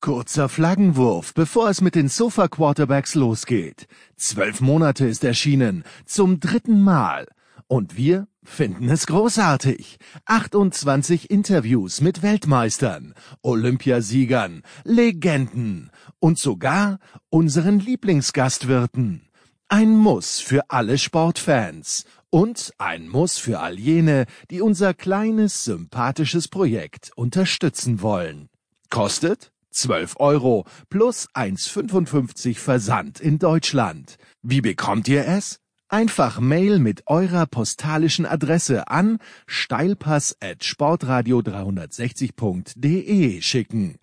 Kurzer Flaggenwurf, bevor es mit den Sofa Quarterbacks losgeht. Zwölf Monate ist erschienen, zum dritten Mal. Und wir finden es großartig. 28 Interviews mit Weltmeistern, Olympiasiegern, Legenden und sogar unseren Lieblingsgastwirten. Ein Muss für alle Sportfans und ein Muss für all jene, die unser kleines, sympathisches Projekt unterstützen wollen. Kostet 12 Euro plus 1,55 Versand in Deutschland. Wie bekommt ihr es? Einfach Mail mit eurer postalischen Adresse an steilpass@sportradio360.de schicken.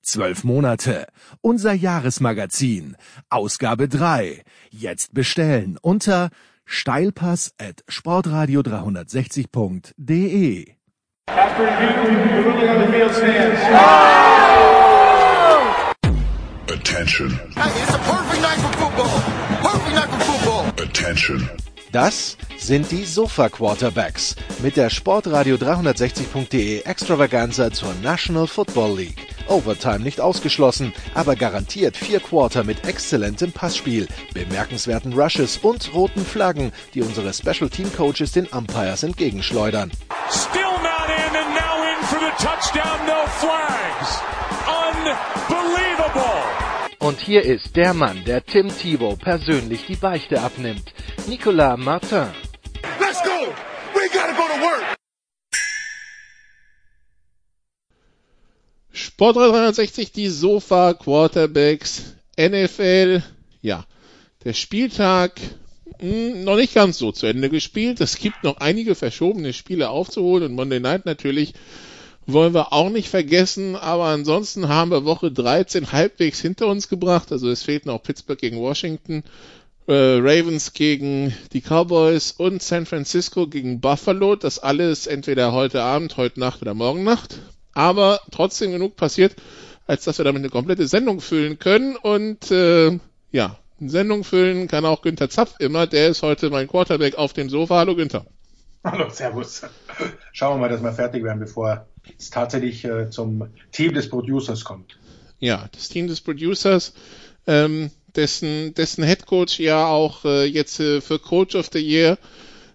Zwölf Monate. Unser Jahresmagazin. Ausgabe 3. Jetzt bestellen unter steilpass@sportradio360.de. After review, the ruling on the field stands. Football. Attention. Das sind die Sofa Quarterbacks mit der Sportradio 360.de Extravaganza zur National Football League. Overtime nicht ausgeschlossen, aber garantiert vier Quarter mit exzellentem Passspiel, bemerkenswerten Rushes und roten Flaggen, die unsere Special Team Coaches den Umpires entgegenschleudern. Still not in and now in for the touchdown, no flags. Unbelievable. Und hier ist der Mann, der Tim Thibault persönlich die Beichte abnimmt. Nicolas Martin. Let's go! We gotta go to work! Sport 360, die Sofa Quarterbacks, NFL. Ja, der Spieltag mh, hm, noch nicht ganz so zu Ende gespielt. Es gibt noch einige verschobene Spiele aufzuholen und Monday Night natürlich wollen wir auch nicht vergessen. Aber ansonsten haben wir Woche 13 halbwegs hinter uns gebracht. Also es fehlt noch Pittsburgh gegen Washington, äh, Ravens gegen die Cowboys und San Francisco gegen Buffalo. Das alles entweder heute Abend, heute Nacht oder morgen Nacht aber trotzdem genug passiert, als dass wir damit eine komplette Sendung füllen können. Und äh, ja, eine Sendung füllen kann auch Günther Zapf immer. Der ist heute mein Quarterback auf dem Sofa. Hallo Günther. Hallo, Servus. Schauen wir mal, dass wir fertig werden, bevor es tatsächlich äh, zum Team des Producers kommt. Ja, das Team des Producers, ähm, dessen, dessen Head Coach ja auch äh, jetzt äh, für Coach of the Year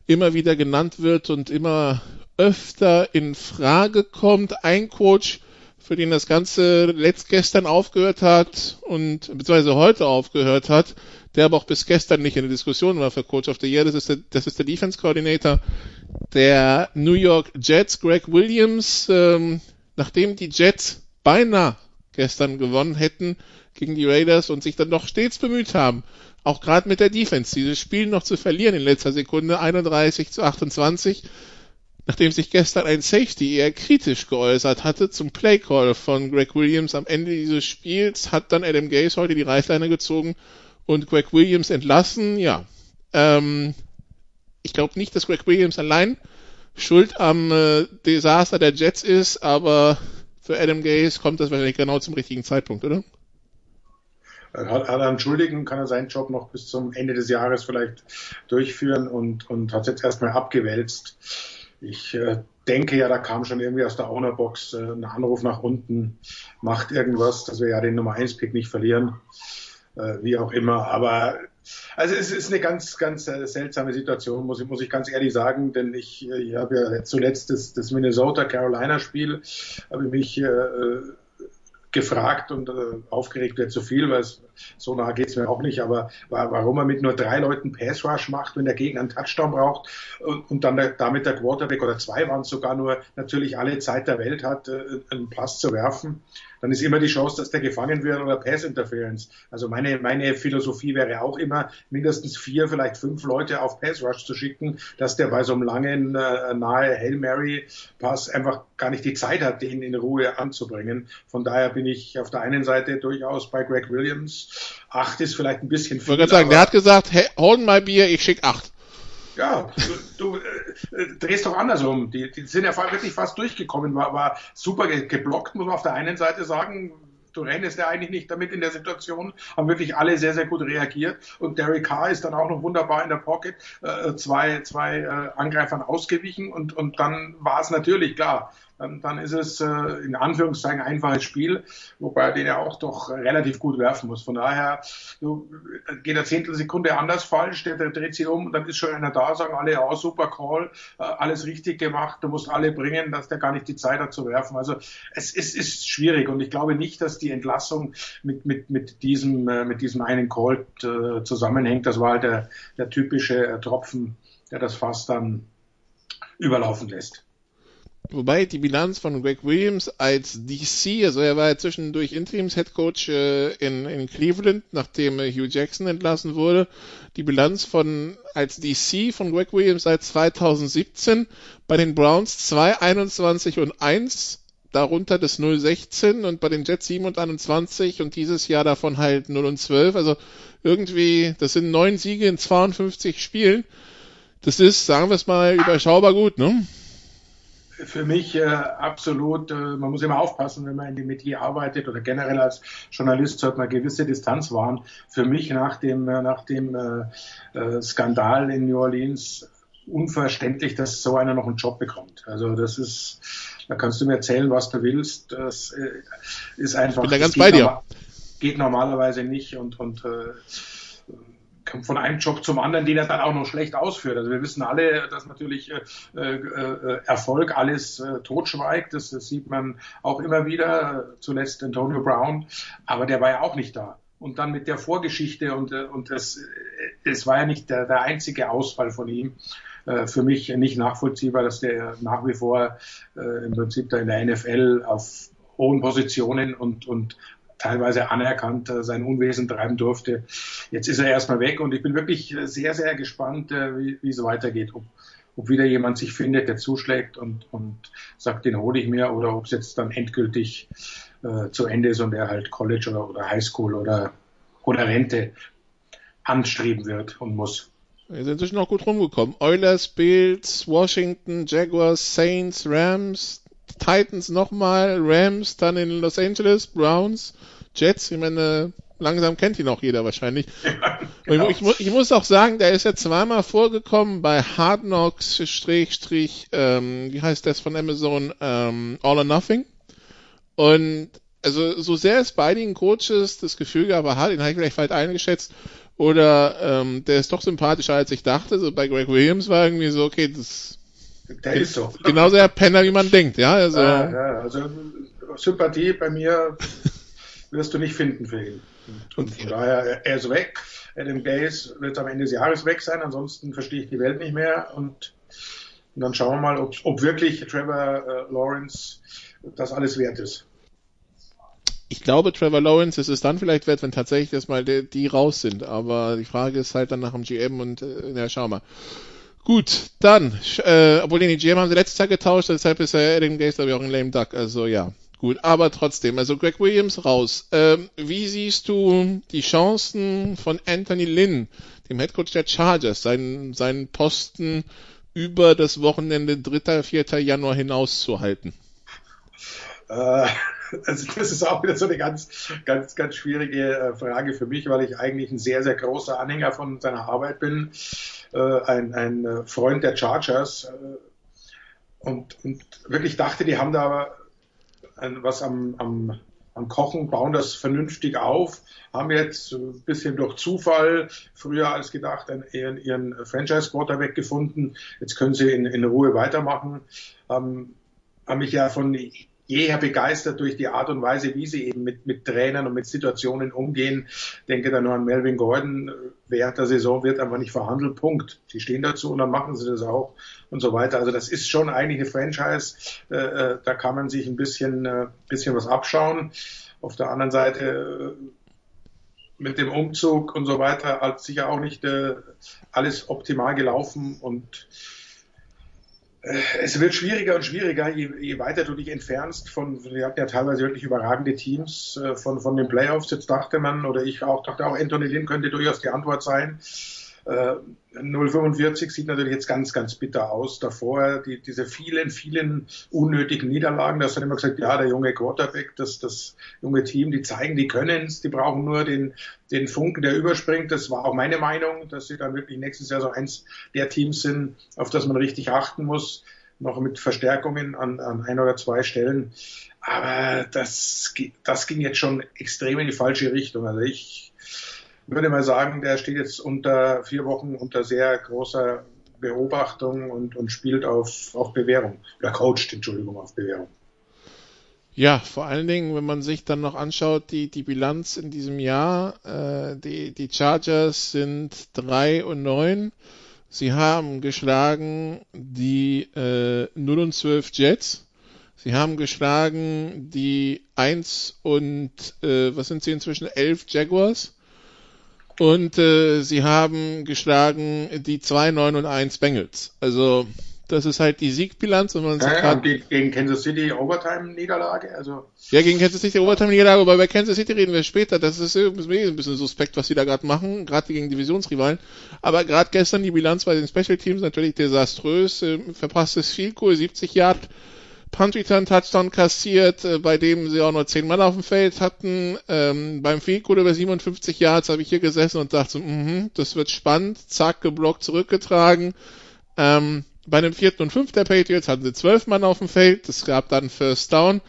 immer wieder genannt wird und immer öfter in Frage kommt. Ein Coach, für den das Ganze letztgestern aufgehört hat und beziehungsweise heute aufgehört hat, der aber auch bis gestern nicht in der Diskussion war für Coach of the Year, das ist der, das ist der Defense Coordinator der New York Jets, Greg Williams. Ähm, nachdem die Jets beinahe gestern gewonnen hätten gegen die Raiders und sich dann doch stets bemüht haben, auch gerade mit der Defense, dieses Spiel noch zu verlieren in letzter Sekunde, 31 zu 28, nachdem sich gestern ein Safety eher kritisch geäußert hatte zum Playcall von Greg Williams am Ende dieses Spiels, hat dann Adam Gase heute die Reißleine gezogen und Greg Williams entlassen. Ja, ähm, ich glaube nicht, dass Greg Williams allein schuld am äh, Desaster der Jets ist, aber für Adam Gase kommt das wahrscheinlich genau zum richtigen Zeitpunkt, oder? Hat, er einen Schuldigen, kann er seinen Job noch bis zum Ende des Jahres vielleicht durchführen und, und hat jetzt erstmal abgewälzt ich äh, denke ja, da kam schon irgendwie aus der Ownerbox äh, ein Anruf nach unten, macht irgendwas, dass wir ja den Nummer 1 Pick nicht verlieren, wie auch immer. Aber also es ist eine ganz, ganz äh, seltsame Situation, muss ich, muss ich ganz ehrlich sagen, denn ich, ich habe ja zuletzt das, das Minnesota-Carolina-Spiel, habe ich mich äh, gefragt und äh, aufgeregt wird zu viel, weil es, so nah geht's mir auch nicht, aber warum er mit nur drei Leuten Pass Rush macht, wenn der Gegner einen Touchdown braucht und, und dann damit der Quarterback oder zwei waren sogar nur natürlich alle Zeit der Welt hat, äh, einen Pass zu werfen dann ist immer die Chance, dass der gefangen wird oder Pass Interference. Also meine, meine Philosophie wäre auch immer, mindestens vier, vielleicht fünf Leute auf Pass Rush zu schicken, dass der bei so einem langen, äh, nahe Hail Mary Pass einfach gar nicht die Zeit hat, den in Ruhe anzubringen. Von daher bin ich auf der einen Seite durchaus bei Greg Williams. Acht ist vielleicht ein bisschen viel. Ich wollte sagen, der hat gesagt, hey, hold my beer, ich schick acht. Ja, du, du äh, drehst doch andersrum. Die, die sind ja wirklich fast durchgekommen, war, war super geblockt, muss man auf der einen Seite sagen. Du rennst ja eigentlich nicht damit in der Situation, haben wirklich alle sehr, sehr gut reagiert. Und Derek Carr ist dann auch noch wunderbar in der Pocket, äh, zwei, zwei äh, Angreifern ausgewichen und, und dann war es natürlich klar dann, dann ist es äh, in Anführungszeichen ein einfaches Spiel, wobei er den ja auch doch relativ gut werfen muss. Von daher du, geht der Zehntelsekunde anders falsch, der, dreht sich um und dann ist schon einer da, sagen alle, ja, super Call, äh, alles richtig gemacht, du musst alle bringen, dass der gar nicht die Zeit hat zu werfen. Also es, es ist schwierig und ich glaube nicht, dass die Entlassung mit, mit, mit, diesem, äh, mit diesem einen Call äh, zusammenhängt. Das war halt der, der typische äh, Tropfen, der das Fass dann überlaufen lässt. Wobei die Bilanz von Greg Williams als DC, also er war ja zwischendurch Interims-Headcoach äh, in, in Cleveland, nachdem äh, Hugh Jackson entlassen wurde. Die Bilanz von als DC von Greg Williams seit 2017 bei den Browns 2, 21 und 1, darunter das 0-16 und bei den Jets 7 und 21 und dieses Jahr davon halt 0 und 12. Also irgendwie, das sind neun Siege in 52 Spielen. Das ist, sagen wir es mal, überschaubar gut, ne? Für mich äh, absolut, äh, man muss immer aufpassen, wenn man in dem Metier arbeitet oder generell als Journalist sollte man gewisse Distanz wahren. Für mich nach dem, äh, nach dem äh, äh, Skandal in New Orleans unverständlich, dass so einer noch einen Job bekommt. Also das ist, da kannst du mir erzählen, was du willst. Das äh, ist einfach. Ich bin da ganz bei dir. Geht normalerweise nicht und, und äh, von einem Job zum anderen, den er dann auch noch schlecht ausführt. Also wir wissen alle, dass natürlich äh, äh, Erfolg alles äh, totschweigt. Das, das, sieht man auch immer wieder. Zuletzt Antonio Brown, aber der war ja auch nicht da. Und dann mit der Vorgeschichte und, äh, und das, es war ja nicht der, der einzige Ausfall von ihm. Äh, für mich nicht nachvollziehbar, dass der nach wie vor äh, im Prinzip da in der NFL auf hohen Positionen und, und teilweise anerkannt äh, sein Unwesen treiben durfte. Jetzt ist er erstmal weg und ich bin wirklich sehr, sehr gespannt, äh, wie, wie es weitergeht. Ob, ob wieder jemand sich findet, der zuschlägt und, und sagt, den hole ich mir, oder ob es jetzt dann endgültig äh, zu Ende ist und er halt College oder, oder Highschool oder, oder Rente anstreben wird und muss. Wir sind inzwischen noch gut rumgekommen. Oilers, Bills, Washington, Jaguars, Saints, Rams, Titans nochmal, Rams, dann in Los Angeles, Browns, Jets. Ich meine, langsam kennt ihn auch jeder wahrscheinlich. Ja, genau. ich, ich, ich, muss auch sagen, der ist ja zweimal vorgekommen bei Hard Knocks, Strich, ähm, wie heißt das von Amazon, ähm, All or Nothing. Und also so sehr es bei den Coaches das Gefühl gab, aha, den habe ich vielleicht falsch eingeschätzt, oder ähm, der ist doch sympathischer als ich dachte. So bei Greg Williams war irgendwie so, okay, das der ist so. Genauso der Penner, wie man denkt, ja. Also, ja, ja, also Sympathie bei mir wirst du nicht finden für ihn. Und von daher, er ist weg. Adam Gaze wird am Ende des Jahres weg sein, ansonsten verstehe ich die Welt nicht mehr. Und, und dann schauen wir mal, ob, ob wirklich Trevor äh, Lawrence das alles wert ist. Ich glaube, Trevor Lawrence ist es dann vielleicht wert, wenn tatsächlich erstmal die, die raus sind. Aber die Frage ist halt dann nach dem GM und äh, ja, schau mal. Gut, dann, äh, obwohl den GM haben sie letztes Jahr getauscht, deshalb ist er Adam Gaze, glaube ich, auch ein Lame Duck. Also ja, gut. Aber trotzdem, also Greg Williams raus. Ähm, wie siehst du die Chancen von Anthony Lynn, dem Headcoach der Chargers, seinen, seinen Posten über das Wochenende 3. 4. Januar hinaus zu halten? Äh, also das ist auch wieder so eine ganz, ganz, ganz schwierige äh, Frage für mich, weil ich eigentlich ein sehr, sehr großer Anhänger von seiner Arbeit bin. Äh, ein, ein äh, Freund der Chargers und, und wirklich dachte, die haben da was am, am, am Kochen, bauen das vernünftig auf, haben jetzt ein bisschen durch Zufall früher als gedacht ihren, ihren Franchise-Quarterback gefunden. Jetzt können sie in, in Ruhe weitermachen. Ähm, haben mich ja von jeher begeistert durch die Art und Weise, wie sie eben mit, mit Trainern und mit Situationen umgehen. Denke da nur an Melvin Gordon. Während der Saison wird einfach nicht verhandelt. Punkt. Sie stehen dazu und dann machen sie das auch und so weiter. Also das ist schon eigentlich eine Franchise. Äh, äh da kann man sich ein bisschen, äh, bisschen was abschauen. Auf der anderen Seite mit dem Umzug und so weiter hat sicher auch nicht alles optimal gelaufen und es wird schwieriger und schwieriger, je, je, weiter du dich entfernst von, wir hatten ja teilweise wirklich überragende Teams äh, von, von den Playoffs. Jetzt dachte man, oder ich auch, dachte auch, Anthony Lynn könnte durchaus die Antwort sein. 0,45 äh, sieht natürlich jetzt ganz, ganz bitter aus. Davor die, diese vielen, vielen unnötigen Niederlagen, da hast du immer gesagt, ja, der junge Quarterback, das, das junge Team, die zeigen, die können es, die brauchen nur den, den Funken, der überspringt. Das war auch meine Meinung, dass sie dann wirklich nächstes Jahr so eins der Teams sind, auf das man richtig achten muss. noch mit Verstärkungen an, an ein oder zwei Stellen. Aber das, das ging jetzt schon extrem in die falsche Richtung. Also ich würde mal sagen, der steht jetzt unter vier Wochen unter sehr großer Beobachtung und, und spielt auf, auf Bewährung. Oder coacht, Entschuldigung, auf Bewährung. Ja, vor allen Dingen, wenn man sich dann noch anschaut, die, die Bilanz in diesem Jahr, äh, die, die Chargers sind drei und neun. Sie haben geschlagen die äh, 0 und 12 Jets. Sie haben geschlagen die 1 und äh, was sind sie inzwischen? 11 Jaguars. Und äh, sie haben geschlagen die 2, 9 und 1 Bengals. Also das ist halt die Siegbilanz. Und man ja, ja, und gegen Kansas City Overtime-Niederlage. Also ja, gegen Kansas City Overtime-Niederlage, aber bei Kansas City reden wir später. Das ist ein bisschen suspekt, was sie da gerade machen, gerade gegen Divisionsrivalen. Aber gerade gestern die Bilanz bei den Special Teams natürlich desaströs. Äh, verpasstes Field Goal, 70 Yard Punt Return Touchdown kassiert, äh, bei dem sie auch nur 10 Mann auf dem Feld hatten. Ähm, beim Goal über 57 Yards habe ich hier gesessen und dachte mh, das wird spannend. Zack, geblockt, zurückgetragen. Ähm, bei dem vierten und fünften der Patriots hatten sie zwölf Mann auf dem Feld. Es gab dann First Down.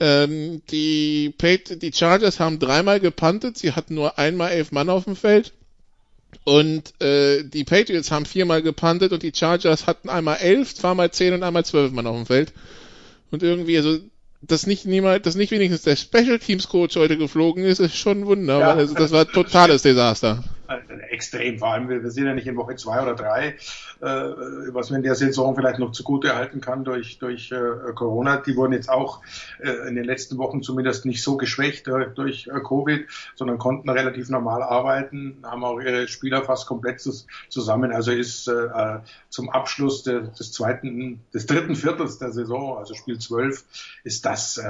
Ähm, die, Pat die Chargers haben dreimal gepuntet. Sie hatten nur einmal elf Mann auf dem Feld. Und äh, die Patriots haben viermal gepuntet und die Chargers hatten einmal elf, zweimal zehn und einmal zwölf Mann auf dem Feld. Und irgendwie, also dass nicht niemand, dass nicht wenigstens der Special Teams Coach heute geflogen ist, ist schon ein Wunder. Ja, also das war totales Desaster. Extrem, vor allem, wir sind ja nicht in Woche zwei oder drei, äh, was man in der Saison vielleicht noch zugute erhalten kann durch, durch äh, Corona. Die wurden jetzt auch äh, in den letzten Wochen zumindest nicht so geschwächt äh, durch äh, Covid, sondern konnten relativ normal arbeiten, haben auch ihre Spieler fast komplett zusammen. Also ist äh, zum Abschluss de, des zweiten, des dritten Viertels der Saison, also Spiel 12, ist das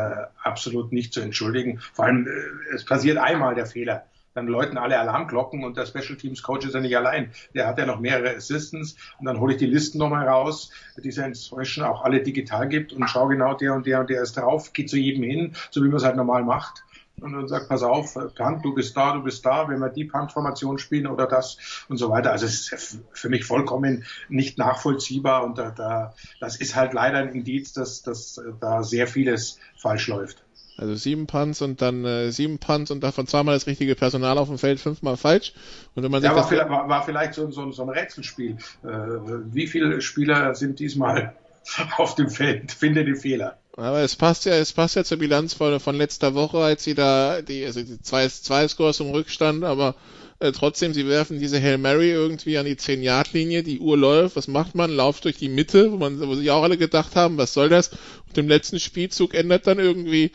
absolut nicht zu entschuldigen. Vor allem, es passiert einmal der Fehler dann läuten alle Alarmglocken und der Special Teams Coach ist ja nicht allein. Der hat ja noch mehrere Assistants und dann hole ich die Listen nochmal raus, die es ja inzwischen auch alle digital gibt und schaue genau der und der und der ist drauf, geht zu jedem hin, so wie man es halt normal macht und dann sagt, pass auf, Punt, du bist da, du bist da, wenn wir die Punt-Formation spielen oder das und so weiter. Also es ist für mich vollkommen nicht nachvollziehbar und da, da, das ist halt leider ein Indiz, dass, dass da sehr vieles falsch läuft. Also sieben Punts und dann äh, sieben Punts und davon zweimal das richtige Personal auf dem Feld, fünfmal falsch. Und wenn man ja, sich war, vielleicht, war, war vielleicht so, so, so ein Rätselspiel. Äh, wie viele Spieler sind diesmal auf dem Feld? Finde den Fehler. Aber es passt ja, es passt ja zur Bilanz von, von letzter Woche, als sie da die, also die zwei, zwei Scores im Rückstand, aber äh, trotzdem, sie werfen diese Hail Mary irgendwie an die 10-Yard-Linie, die Uhr läuft, was macht man? Lauft durch die Mitte, wo man, wo sich auch alle gedacht haben, was soll das? Und im letzten Spielzug ändert dann irgendwie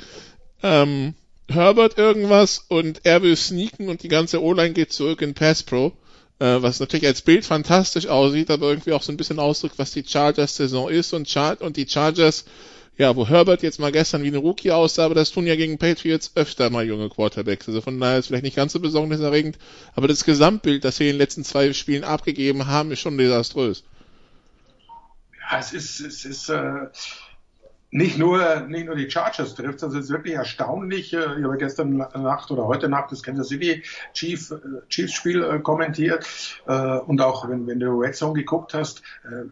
ähm, Herbert irgendwas und er will sneaken und die ganze O-Line geht zurück in Pass Pro. Äh, was natürlich als Bild fantastisch aussieht, aber irgendwie auch so ein bisschen ausdrückt, was die Chargers-Saison ist und, Char und die Chargers, ja, wo Herbert jetzt mal gestern wie ein Rookie aussah, aber das tun ja gegen Patriots öfter mal junge Quarterbacks. Also von daher ist vielleicht nicht ganz so besorgniserregend, aber das Gesamtbild, das wir in den letzten zwei Spielen abgegeben haben, ist schon desaströs. Ja, es ist, es ist, äh, nicht nur, nicht nur die Chargers trifft, also es ist wirklich erstaunlich. Äh, ich habe gestern Nacht oder heute Nacht das Kansas City Chief, äh, Chiefs Spiel äh, kommentiert und auch wenn, wenn du Red Zone geguckt hast,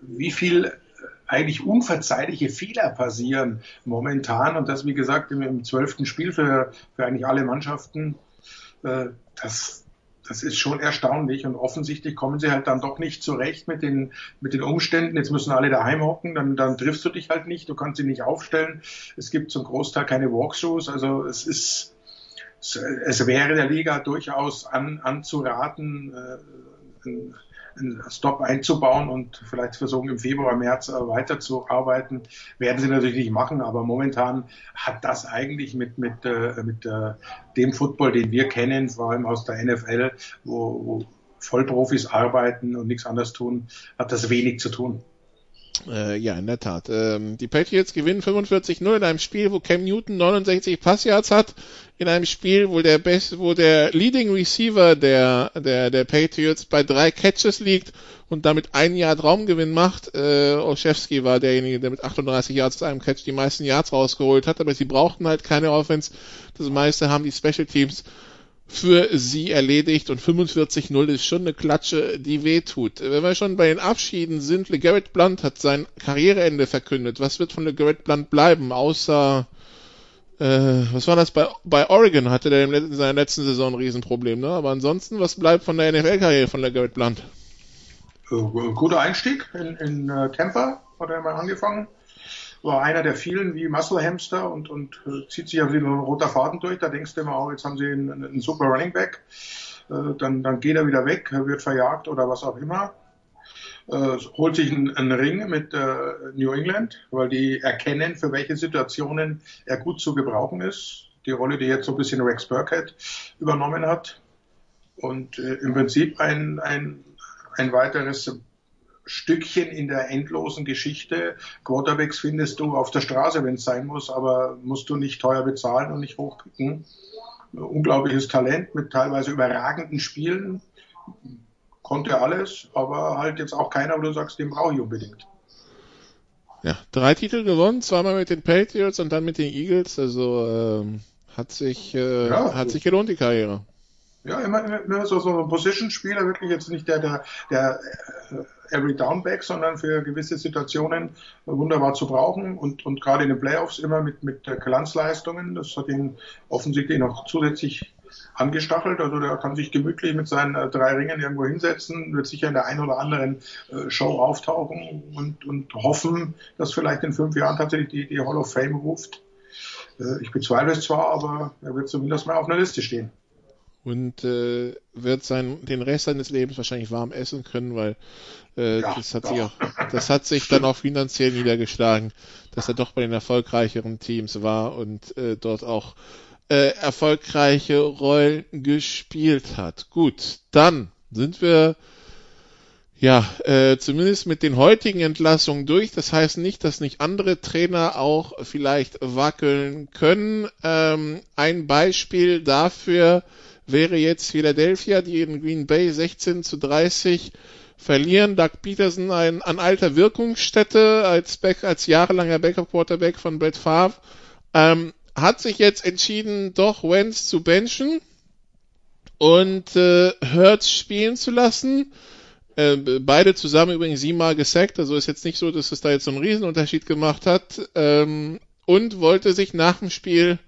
wie viel eigentlich unverzeihliche Fehler passieren momentan und das wie gesagt im zwölften Spiel für, für eigentlich alle Mannschaften. Das, das ist schon erstaunlich und offensichtlich kommen sie halt dann doch nicht zurecht mit den, mit den Umständen. Jetzt müssen alle daheim hocken, dann, dann triffst du dich halt nicht, du kannst sie nicht aufstellen. Es gibt zum Großteil keine Walkthroughs, also es ist, es wäre der Liga durchaus an, anzuraten, äh, einen Stop einzubauen und vielleicht versuchen im Februar, März äh, weiterzuarbeiten, werden sie natürlich nicht machen, aber momentan hat das eigentlich mit, mit, äh, mit äh, dem Football, den wir kennen, vor allem aus der NFL, wo, wo Vollprofis arbeiten und nichts anderes tun, hat das wenig zu tun. Äh, ja, in der Tat. Ähm, die Patriots gewinnen 45-0 in einem Spiel, wo Cam Newton 69 Passyards hat, in einem Spiel, wo der Best, wo der Leading Receiver der, der, der Patriots bei drei Catches liegt und damit ein Yard Raumgewinn macht. Äh, Olszewski war derjenige, der mit 38 Yards zu einem Catch die meisten Yards rausgeholt hat, aber sie brauchten halt keine Offense. Das meiste haben die Special Teams für sie erledigt und 45-0 ist schon eine Klatsche, die wehtut. Wenn wir schon bei den Abschieden sind, LeGarrette Blunt hat sein Karriereende verkündet. Was wird von LeGarrette Blunt bleiben, außer äh, was war das bei, bei Oregon hatte der in seiner letzten Saison ein Riesenproblem, ne? Aber ansonsten, was bleibt von der NFL-Karriere von LeGarrette Blunt? Äh, guter Einstieg in, in uh, Tampa, hat er mal angefangen war einer der vielen wie Muscle Hamster und, und äh, zieht sich ja wie ein roter Faden durch. Da denkst du immer, oh, jetzt haben sie einen, einen super Running Back. Äh, dann, dann geht er wieder weg, wird verjagt oder was auch immer. Äh, holt sich einen, einen Ring mit äh, New England, weil die erkennen, für welche Situationen er gut zu gebrauchen ist. Die Rolle, die jetzt so ein bisschen Rex Burkhead übernommen hat. Und äh, im Prinzip ein, ein, ein weiteres Stückchen in der endlosen Geschichte. Quarterbacks findest du auf der Straße, wenn es sein muss, aber musst du nicht teuer bezahlen und nicht hochpicken. Unglaubliches Talent mit teilweise überragenden Spielen. Konnte alles, aber halt jetzt auch keiner, wo du sagst, den brauche ich unbedingt. Ja, drei Titel gewonnen, zweimal mit den Patriots und dann mit den Eagles. Also ähm, hat sich äh, ja, hat sich gelohnt die Karriere. Ja, immer, immer so, so ein Position-Spieler, wirklich jetzt nicht der, der, der äh, Every Downback, sondern für gewisse Situationen wunderbar zu brauchen und, und gerade in den Playoffs immer mit, mit Glanzleistungen. Das hat ihn offensichtlich noch zusätzlich angestachelt. Also der kann sich gemütlich mit seinen äh, drei Ringen irgendwo hinsetzen, wird sicher in der einen oder anderen äh, Show auftauchen und, und hoffen, dass vielleicht in fünf Jahren tatsächlich die, die Hall of Fame ruft. Ich bezweifle es zwar, aber er wird zumindest mal auf einer Liste stehen und äh, wird sein, den Rest seines Lebens wahrscheinlich warm essen können, weil äh, ja, das hat doch. sich auch, das hat sich dann auch finanziell niedergeschlagen, dass er doch bei den erfolgreicheren Teams war und äh, dort auch äh, erfolgreiche Rollen gespielt hat. Gut, dann sind wir ja, äh, zumindest mit den heutigen Entlassungen durch. Das heißt nicht, dass nicht andere Trainer auch vielleicht wackeln können. Ähm, ein Beispiel dafür wäre jetzt Philadelphia, die in Green Bay 16 zu 30 verlieren. Doug Peterson ein, an alter Wirkungsstätte als, Back, als jahrelanger Backup-Quarterback von Brett Favre, ähm, hat sich jetzt entschieden, doch Wentz zu benchen und äh, Hurts spielen zu lassen. Äh, beide zusammen übrigens siebenmal gesackt, also ist jetzt nicht so, dass es da jetzt so einen Riesenunterschied gemacht hat. Ähm, und wollte sich nach dem Spiel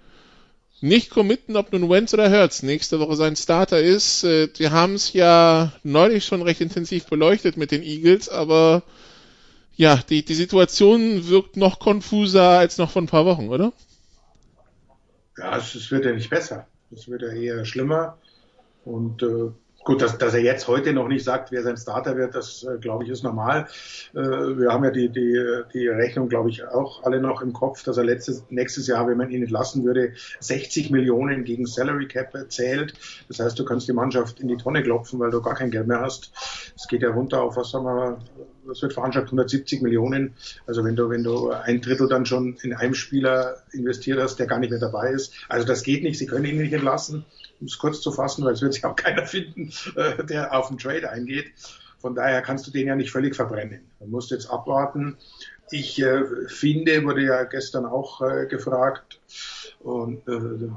nicht committen, ob nun Wentz oder Hertz nächste Woche sein Starter ist. Äh, wir haben es ja neulich schon recht intensiv beleuchtet mit den Eagles, aber ja, die, die Situation wirkt noch konfuser als noch vor ein paar Wochen, oder? Ja, es, es wird ja nicht besser. Es wird ja eher schlimmer. Und äh, Gut, dass, dass er jetzt heute noch nicht sagt, wer sein Starter wird, das äh, glaube ich ist normal. Äh, wir haben ja die, die, die Rechnung, glaube ich, auch alle noch im Kopf, dass er letztes, nächstes Jahr, wenn man ihn entlassen würde, 60 Millionen gegen Salary Cap zählt. Das heißt, du kannst die Mannschaft in die Tonne klopfen, weil du gar kein Geld mehr hast. Es geht ja runter auf, was sagen wir, was wird veranschlagt, 170 Millionen. Also wenn du, wenn du ein Drittel dann schon in einem Spieler investiert hast, der gar nicht mehr dabei ist. Also das geht nicht. Sie können ihn nicht entlassen um es kurz zu fassen, weil es wird sich auch keiner finden, äh, der auf den Trade eingeht. Von daher kannst du den ja nicht völlig verbrennen. Man muss jetzt abwarten. Ich äh, finde, wurde ja gestern auch äh, gefragt, und äh,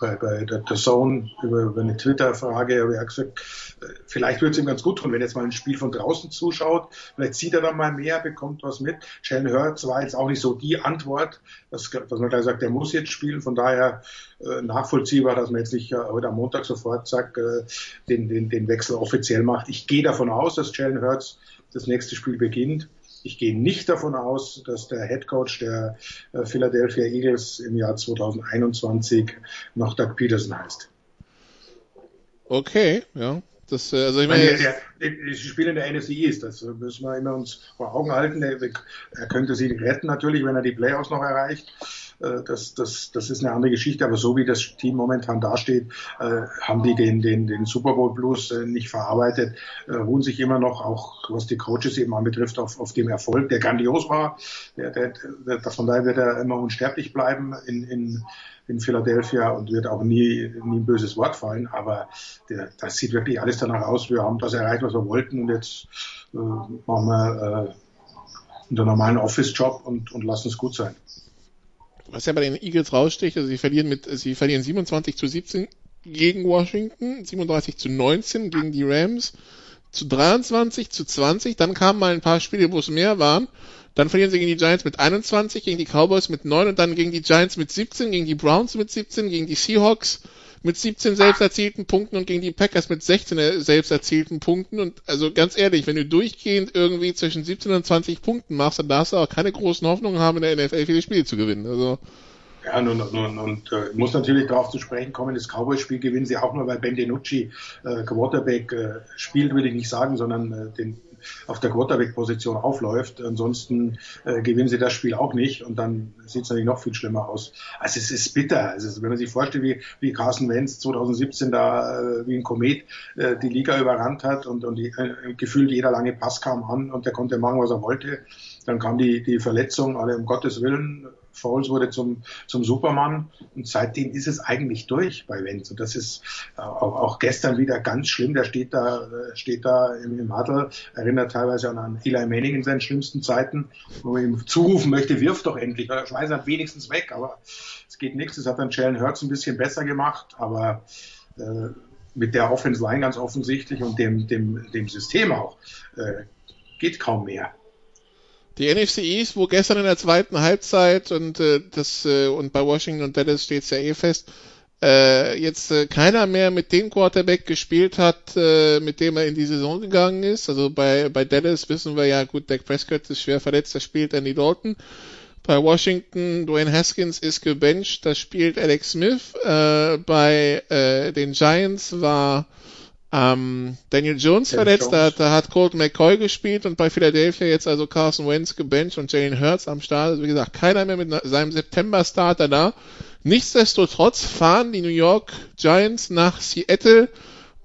bei, bei der, der Zone über, über eine Twitter-Frage habe ich gesagt, äh, vielleicht würde es ihm ganz gut tun, wenn er jetzt mal ein Spiel von draußen zuschaut. Vielleicht sieht er dann mal mehr, bekommt was mit. Jalen Hurts war jetzt auch nicht so die Antwort, dass, dass man gleich sagt, der muss jetzt spielen. Von daher äh, nachvollziehbar, dass man jetzt nicht äh, heute am Montag sofort sagt, äh, den, den, den Wechsel offiziell macht. Ich gehe davon aus, dass Jalen Hurts das nächste Spiel beginnt. Ich gehe nicht davon aus, dass der Head Coach der äh, Philadelphia Eagles im Jahr 2021 noch Doug Peterson heißt. Okay, ja. Das, äh, also ich meine, der, der, die spielen in der NFC East, das müssen wir immer uns vor Augen halten. Er, er könnte sie retten natürlich, wenn er die Playoffs noch erreicht. Äh, das, das, das ist eine andere Geschichte, aber so wie das Team momentan dasteht, äh, haben die den, den, den Super Bowl Blues äh, nicht verarbeitet, ruhen sich immer noch, auch was die Coaches eben anbetrifft, auf, auf dem Erfolg, der grandios war. Der, der, der, von daher wird er immer unsterblich bleiben in, in, in Philadelphia und wird auch nie, nie ein böses Wort fallen. Aber der, das sieht wirklich alles danach aus. Wir haben das erreicht, was wir wollten und jetzt äh, machen wir äh, einen normalen Office-Job und, und lassen es gut sein was ja bei den Eagles raussticht, also sie verlieren mit, sie verlieren 27 zu 17 gegen Washington, 37 zu 19 gegen die Rams, zu 23 zu 20, dann kamen mal ein paar Spiele, wo es mehr waren. Dann verlieren sie gegen die Giants mit 21, gegen die Cowboys mit 9 und dann gegen die Giants mit 17, gegen die Browns mit 17, gegen die Seahawks mit 17 selbst erzielten Punkten und gegen die Packers mit 16 selbst erzielten Punkten. Und also ganz ehrlich, wenn du durchgehend irgendwie zwischen 17 und 20 Punkten machst, dann darfst du auch keine großen Hoffnungen haben, in der NFL viele Spiele zu gewinnen. Also ja, nun, nun, und äh, muss natürlich darauf zu sprechen kommen, das Cowboys-Spiel gewinnen sie auch nur, weil Ben DiNucci äh, Quarterback äh, spielt, würde ich nicht sagen, sondern äh, den auf der Quarterback-Position aufläuft. Ansonsten äh, gewinnen sie das Spiel auch nicht und dann sieht es natürlich noch viel schlimmer aus. Also es ist bitter. Also wenn man sich vorstellt, wie, wie Carson Wentz 2017 da äh, wie ein Komet äh, die Liga überrannt hat und, und die, äh, gefühlt jeder lange Pass kam an und der konnte machen, was er wollte. Dann kam die, die Verletzung, alle um Gottes Willen, Foles wurde zum, zum Supermann und seitdem ist es eigentlich durch bei Wenz. Und das ist äh, auch, auch gestern wieder ganz schlimm. Der steht da, äh, steht da im, im Huddle, erinnert teilweise an Eli Manning in seinen schlimmsten Zeiten, wo man ihm zurufen möchte, wirf doch endlich, schmeiß er wenigstens weg, aber es geht nichts. Das hat dann Jalen Hurts ein bisschen besser gemacht, aber äh, mit der Offense Line ganz offensichtlich und dem, dem, dem System auch äh, geht kaum mehr. Die NFC East, wo gestern in der zweiten Halbzeit und äh, das äh, und bei Washington und Dallas steht es ja eh fest, äh, jetzt äh, keiner mehr mit dem Quarterback gespielt hat, äh, mit dem er in die Saison gegangen ist. Also bei, bei Dallas wissen wir ja, gut, Dak Prescott ist schwer verletzt, da spielt Andy Dalton. Bei Washington, Dwayne Haskins ist gebencht, da spielt Alex Smith. Äh, bei äh, den Giants war ähm, Daniel Jones Daniel verletzt, Jones. Da, da, hat Colt McCoy gespielt und bei Philadelphia jetzt also Carson Wentz gebencht und Jalen Hurts am Start. Also wie gesagt, keiner mehr mit seinem September-Starter da. Nichtsdestotrotz fahren die New York Giants nach Seattle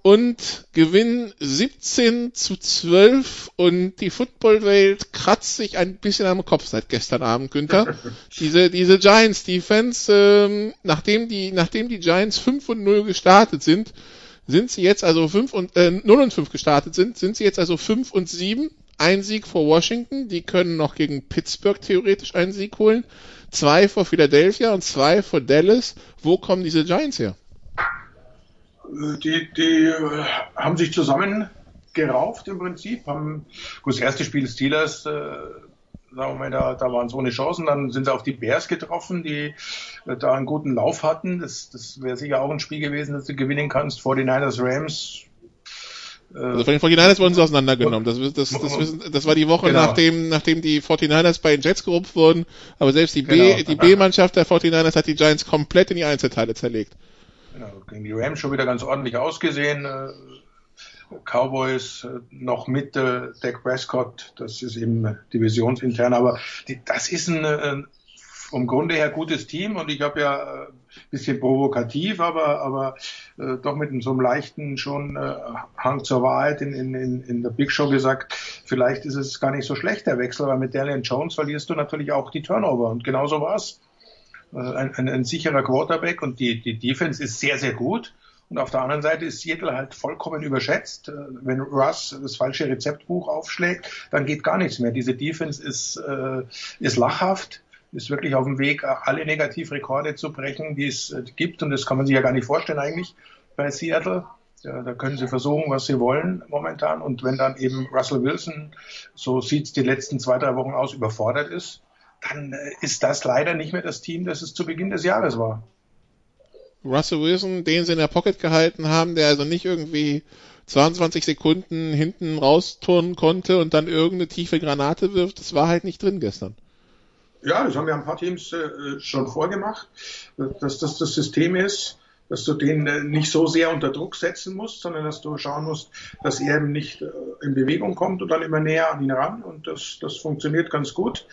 und gewinnen 17 zu 12 und die Footballwelt kratzt sich ein bisschen am Kopf seit gestern Abend, Günther. diese, diese Giants Defense, ähm, nachdem die, nachdem die Giants 5 und 0 gestartet sind, sind sie jetzt also 5 und äh, 0 und 5 gestartet sind, sind sie jetzt also 5 und 7. Ein Sieg vor Washington, die können noch gegen Pittsburgh theoretisch einen Sieg holen. Zwei vor Philadelphia und zwei vor Dallas. Wo kommen diese Giants her? Die, die äh, haben sich zusammengerauft im Prinzip. Haben, gut, das erste Spiel Steelers äh, sagen wir da, da waren so eine Chancen. Dann sind sie auf die Bears getroffen, die äh, da einen guten Lauf hatten. Das, das wäre sicher auch ein Spiel gewesen, das du gewinnen kannst. 49ers Rams. Äh, also von den 49ers wurden sie auseinandergenommen. Das, das, das, das, war die Woche, genau. nachdem, nachdem die 49ers bei den Jets gerupft wurden. Aber selbst die genau. die B-Mannschaft der 49ers hat die Giants komplett in die Einzelteile zerlegt. Genau, gegen die Rams schon wieder ganz ordentlich ausgesehen. Äh, Cowboys äh, noch mit äh, Dak Prescott, das ist eben divisionsintern, aber die, das ist ein, ein äh, vom Grunde her gutes Team. Und ich habe ja ein bisschen provokativ, aber, aber äh, doch mit so einem leichten schon äh, Hang zur Wahrheit in, in, in der Big Show gesagt, vielleicht ist es gar nicht so schlecht, der Wechsel, weil mit Dalian Jones verlierst du natürlich auch die Turnover. Und genauso war's. Äh, ein, ein, ein sicherer Quarterback. Und die, die Defense ist sehr, sehr gut. Und auf der anderen Seite ist Seattle halt vollkommen überschätzt. Äh, wenn Russ das falsche Rezeptbuch aufschlägt, dann geht gar nichts mehr. Diese Defense ist, äh, ist lachhaft, ist wirklich auf dem Weg, alle Negativrekorde zu brechen, die es äh, gibt. Und das kann man sich ja gar nicht vorstellen eigentlich bei Seattle. Ja, da können sie versuchen, was sie wollen momentan. Und wenn dann eben Russell Wilson, so sieht es die letzten zwei, drei Wochen aus, überfordert ist, dann äh, ist das leider nicht mehr das Team, das es zu Beginn des Jahres war. Russell Wilson, den sie in der Pocket gehalten haben, der also nicht irgendwie 22 Sekunden hinten rausturnen konnte und dann irgendeine tiefe Granate wirft, das war halt nicht drin gestern. Ja, das haben ja ein paar Teams äh, schon vorgemacht, dass das das System ist, dass du den äh, nicht so sehr unter Druck setzen musst, sondern dass du schauen musst, dass er eben nicht äh, in Bewegung kommt und dann immer näher an ihn ran und das, das funktioniert ganz gut.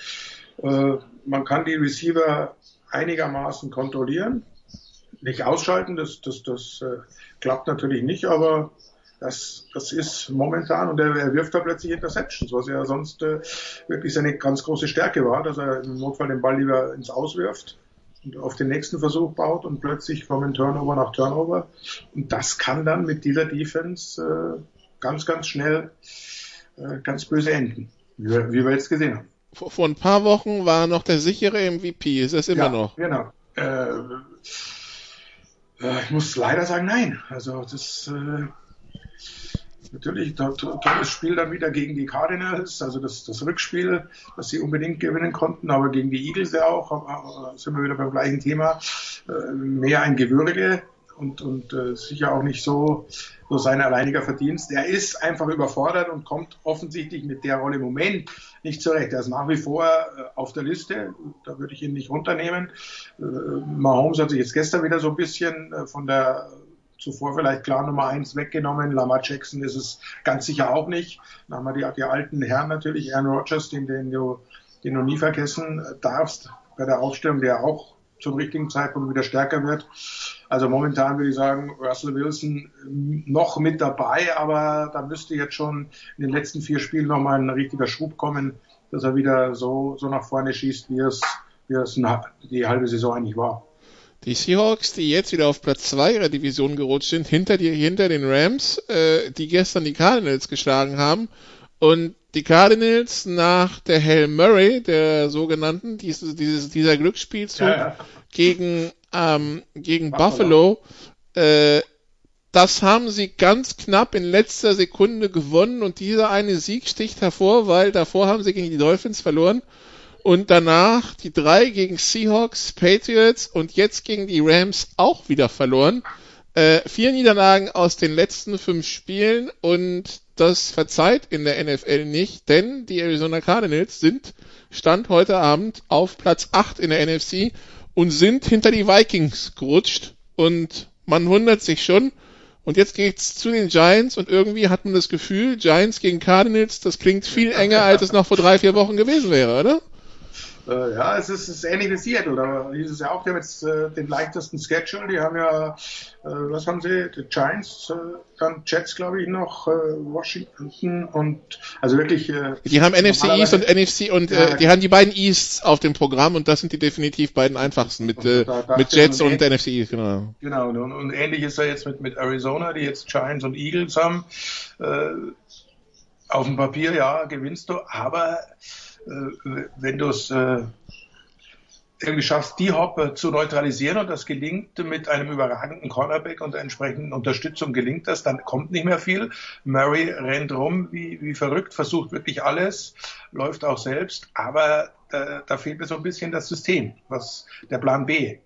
Äh, man kann die Receiver einigermaßen kontrollieren nicht ausschalten, das, das, das äh, klappt natürlich nicht, aber das, das ist momentan und er, er wirft da plötzlich Interceptions, was ja sonst äh, wirklich seine ganz große Stärke war, dass er im Notfall den Ball lieber ins Auswirft und auf den nächsten Versuch baut und plötzlich kommen Turnover nach Turnover. Und das kann dann mit dieser Defense äh, ganz, ganz schnell äh, ganz böse enden, wie wir, wie wir jetzt gesehen haben. Vor, vor ein paar Wochen war noch der sichere MVP, ist das immer ja, noch? Genau. Äh, ich muss leider sagen, nein. Also das äh, natürlich to tolles Spiel dann wieder gegen die Cardinals, also das, das Rückspiel, das sie unbedingt gewinnen konnten, aber gegen die Eagles ja auch, sind wir wieder beim gleichen Thema, äh, mehr ein Gewürge und, und äh, sicher auch nicht so, so sein alleiniger Verdienst. Er ist einfach überfordert und kommt offensichtlich mit der Rolle im Moment nicht zurecht. Er ist nach wie vor äh, auf der Liste, da würde ich ihn nicht runternehmen. Äh, Mahomes hat sich jetzt gestern wieder so ein bisschen äh, von der zuvor vielleicht klar Nummer eins weggenommen. Lamar Jackson ist es ganz sicher auch nicht. Dann haben wir die, die alten Herren natürlich, Aaron Rodgers, den, den, du, den du nie vergessen darfst bei der Aufstellung, der auch zum richtigen Zeitpunkt wieder stärker wird. Also momentan würde ich sagen, Russell Wilson noch mit dabei, aber da müsste jetzt schon in den letzten vier Spielen nochmal ein richtiger Schub kommen, dass er wieder so, so nach vorne schießt, wie es, wie es die halbe Saison eigentlich war. Die Seahawks, die jetzt wieder auf Platz 2 ihrer Division gerutscht sind, hinter, die, hinter den Rams, äh, die gestern die Cardinals geschlagen haben. Und die Cardinals nach der Hail Murray, der sogenannten, dieses, dieses, dieser Glücksspielzug ja, ja. gegen, ähm, gegen Buffalo, Buffalo äh, das haben sie ganz knapp in letzter Sekunde gewonnen und dieser eine Sieg sticht hervor, weil davor haben sie gegen die Dolphins verloren und danach die drei gegen Seahawks, Patriots und jetzt gegen die Rams auch wieder verloren. Äh, vier Niederlagen aus den letzten fünf Spielen und das verzeiht in der NFL nicht, denn die Arizona Cardinals sind Stand heute Abend auf Platz 8 in der NFC und sind hinter die Vikings gerutscht und man wundert sich schon. Und jetzt geht's zu den Giants und irgendwie hat man das Gefühl, Giants gegen Cardinals, das klingt viel enger, als es noch vor drei, vier Wochen gewesen wäre, oder? Äh, ja, es ist, es ist ähnlich wie Seattle. Da hieß es ja auch, die haben jetzt äh, den leichtesten Schedule. Die haben ja, äh, was haben sie? Die Giants, äh, dann Jets, glaube ich, noch, äh, Washington und also wirklich. Die haben NFC East und NFC und ja, die haben die beiden Easts auf dem Programm und das sind die definitiv beiden einfachsten mit, mit Jets und, und NFC East, genau. Genau, und, und ähnlich ist er jetzt mit, mit Arizona, die jetzt Giants und Eagles haben. auf dem Papier, ja, gewinnst du, aber wenn du es äh, irgendwie schaffst, die Hop zu neutralisieren und das gelingt mit einem überragenden Cornerback und der entsprechenden Unterstützung gelingt das, dann kommt nicht mehr viel. Murray rennt rum wie, wie verrückt, versucht wirklich alles, läuft auch selbst, aber äh, da fehlt mir so ein bisschen das System, was der Plan B.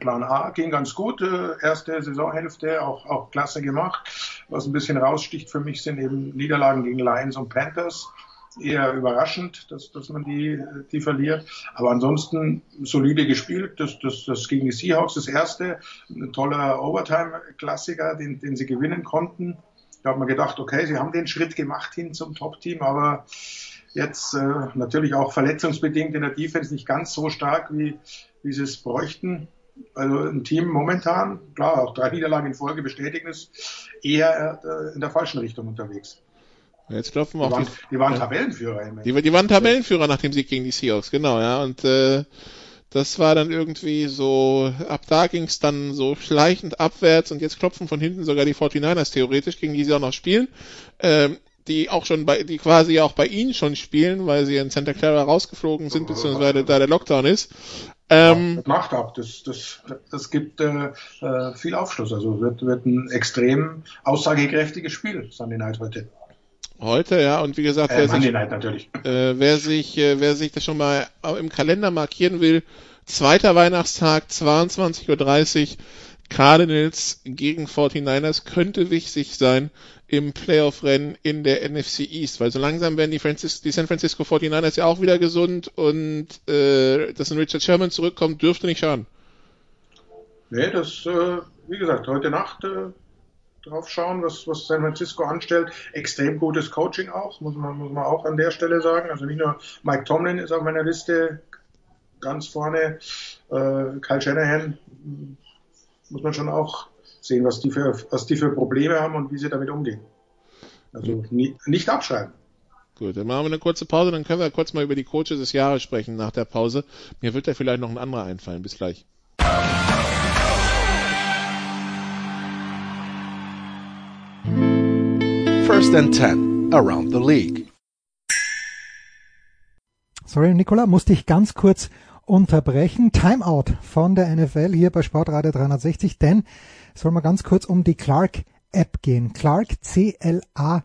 Plan A ging ganz gut, äh, erste Saisonhälfte auch, auch klasse gemacht. Was ein bisschen raussticht für mich sind eben Niederlagen gegen Lions und Panthers eher überraschend, dass, dass man die, die verliert. Aber ansonsten solide gespielt. Das, das, das gegen die Seahawks das erste. Ein toller Overtime-Klassiker, den, den sie gewinnen konnten. Da hat man gedacht, okay, sie haben den Schritt gemacht hin zum Top-Team, aber jetzt äh, natürlich auch verletzungsbedingt in der Defense nicht ganz so stark, wie, wie sie es bräuchten. Also ein Team momentan, klar, auch drei Niederlagen in Folge bestätigen es, eher äh, in der falschen Richtung unterwegs. Jetzt klopfen wir die auf waren, die. Die waren Tabellenführer. Die, die waren Tabellenführer nach dem Sieg gegen die Seahawks, genau, ja. Und äh, das war dann irgendwie so, ab da ging es dann so schleichend abwärts und jetzt klopfen von hinten sogar die 49ers theoretisch, gegen die sie auch noch spielen. Ähm, die auch schon bei, die quasi auch bei ihnen schon spielen, weil sie in Santa Clara rausgeflogen sind, beziehungsweise da der Lockdown ist. Ähm, ja, das macht ab. Das, das, das gibt äh, äh, viel Aufschluss. Also wird, wird ein extrem aussagekräftiges Spiel, Sunday Night heute. Heute, ja, und wie gesagt, wer, äh, sich, natürlich. Äh, wer sich, äh, wer sich das schon mal im Kalender markieren will, zweiter Weihnachtstag, 22.30 Uhr, Cardinals gegen 49ers könnte wichtig sein im Playoff-Rennen in der NFC East, weil so langsam werden die, Francis die San Francisco 49ers ja auch wieder gesund und äh, dass ein Richard Sherman zurückkommt, dürfte nicht schaden. Nee, das, äh, wie gesagt, heute Nacht äh, drauf schauen, was, was San Francisco anstellt. Extrem gutes Coaching auch, muss man, muss man auch an der Stelle sagen. Also nicht nur Mike Tomlin ist auf meiner Liste ganz vorne, äh, Kyle Shanahan muss man schon auch sehen, was die, für, was die für Probleme haben und wie sie damit umgehen. Also nie, nicht abschreiben. Gut, dann machen wir eine kurze Pause, dann können wir kurz mal über die Coaches des Jahres sprechen nach der Pause. Mir wird da vielleicht noch ein anderer einfallen. Bis gleich. First and 10 around the league. Sorry, Nicola, musste ich ganz kurz unterbrechen. Timeout von der NFL hier bei Sportradio 360, denn soll mal ganz kurz um die Clark App gehen. Clark, C-L-A-R-K.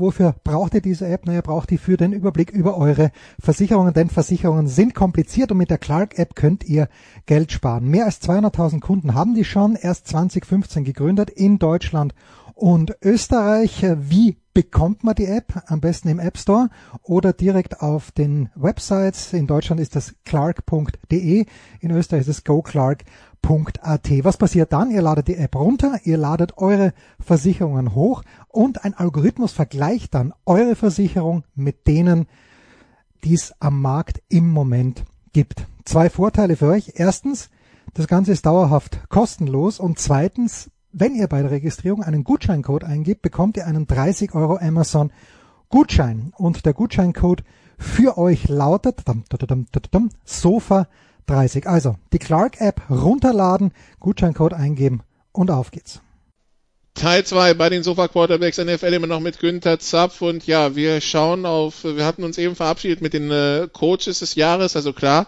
Wofür braucht ihr diese App? Naja, braucht ihr für den Überblick über eure Versicherungen, denn Versicherungen sind kompliziert und mit der Clark App könnt ihr Geld sparen. Mehr als 200.000 Kunden haben die schon, erst 2015 gegründet in Deutschland und Österreich. Wie bekommt man die App? Am besten im App Store oder direkt auf den Websites. In Deutschland ist das clark.de, in Österreich ist es goclark.at. Was passiert dann? Ihr ladet die App runter, ihr ladet eure Versicherungen hoch und ein Algorithmus vergleicht dann eure Versicherung mit denen, die es am Markt im Moment gibt. Zwei Vorteile für euch. Erstens, das Ganze ist dauerhaft kostenlos und zweitens, wenn ihr bei der Registrierung einen Gutscheincode eingibt, bekommt ihr einen 30 Euro Amazon Gutschein. Und der Gutscheincode für euch lautet Sofa 30. Also die Clark App runterladen, Gutscheincode eingeben und auf geht's. Teil 2 bei den Sofa Quarterbacks NFL immer noch mit Günther Zapf und ja, wir schauen auf, wir hatten uns eben verabschiedet mit den äh, Coaches des Jahres, also klar,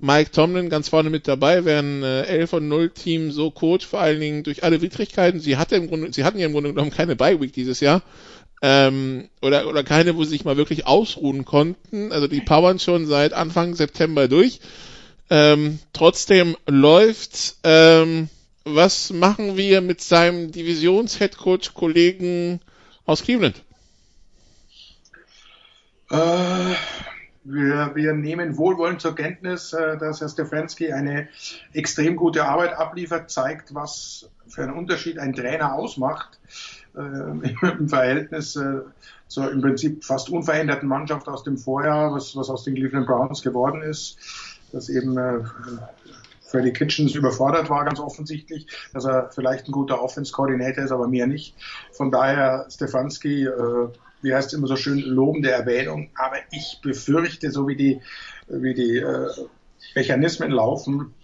Mike Tomlin ganz vorne mit dabei, während äh, 11 und 0 Team so Coach, vor allen Dingen durch alle Widrigkeiten. Sie hatte im Grunde, sie hatten ja im Grunde genommen keine Bye Week dieses Jahr. Ähm, oder, oder keine, wo sie sich mal wirklich ausruhen konnten. Also die powern schon seit Anfang September durch. Ähm, trotzdem läuft, ähm, was machen wir mit seinem Divisions-Headcoach-Kollegen aus Cleveland? Äh, wir, wir nehmen wohlwollend zur Kenntnis, äh, dass Herr Stefanski eine extrem gute Arbeit abliefert, zeigt, was für einen Unterschied ein Trainer ausmacht äh, im Verhältnis äh, zur im Prinzip fast unveränderten Mannschaft aus dem Vorjahr, was, was aus den Cleveland Browns geworden ist, dass eben Freddy Kitchens überfordert war, ganz offensichtlich, dass er vielleicht ein guter Offense-Koordinator ist, aber mehr nicht. Von daher Stefanski äh, wie heißt es immer so schön, lobende Erwähnung. Aber ich befürchte, so wie die, wie die äh, Mechanismen laufen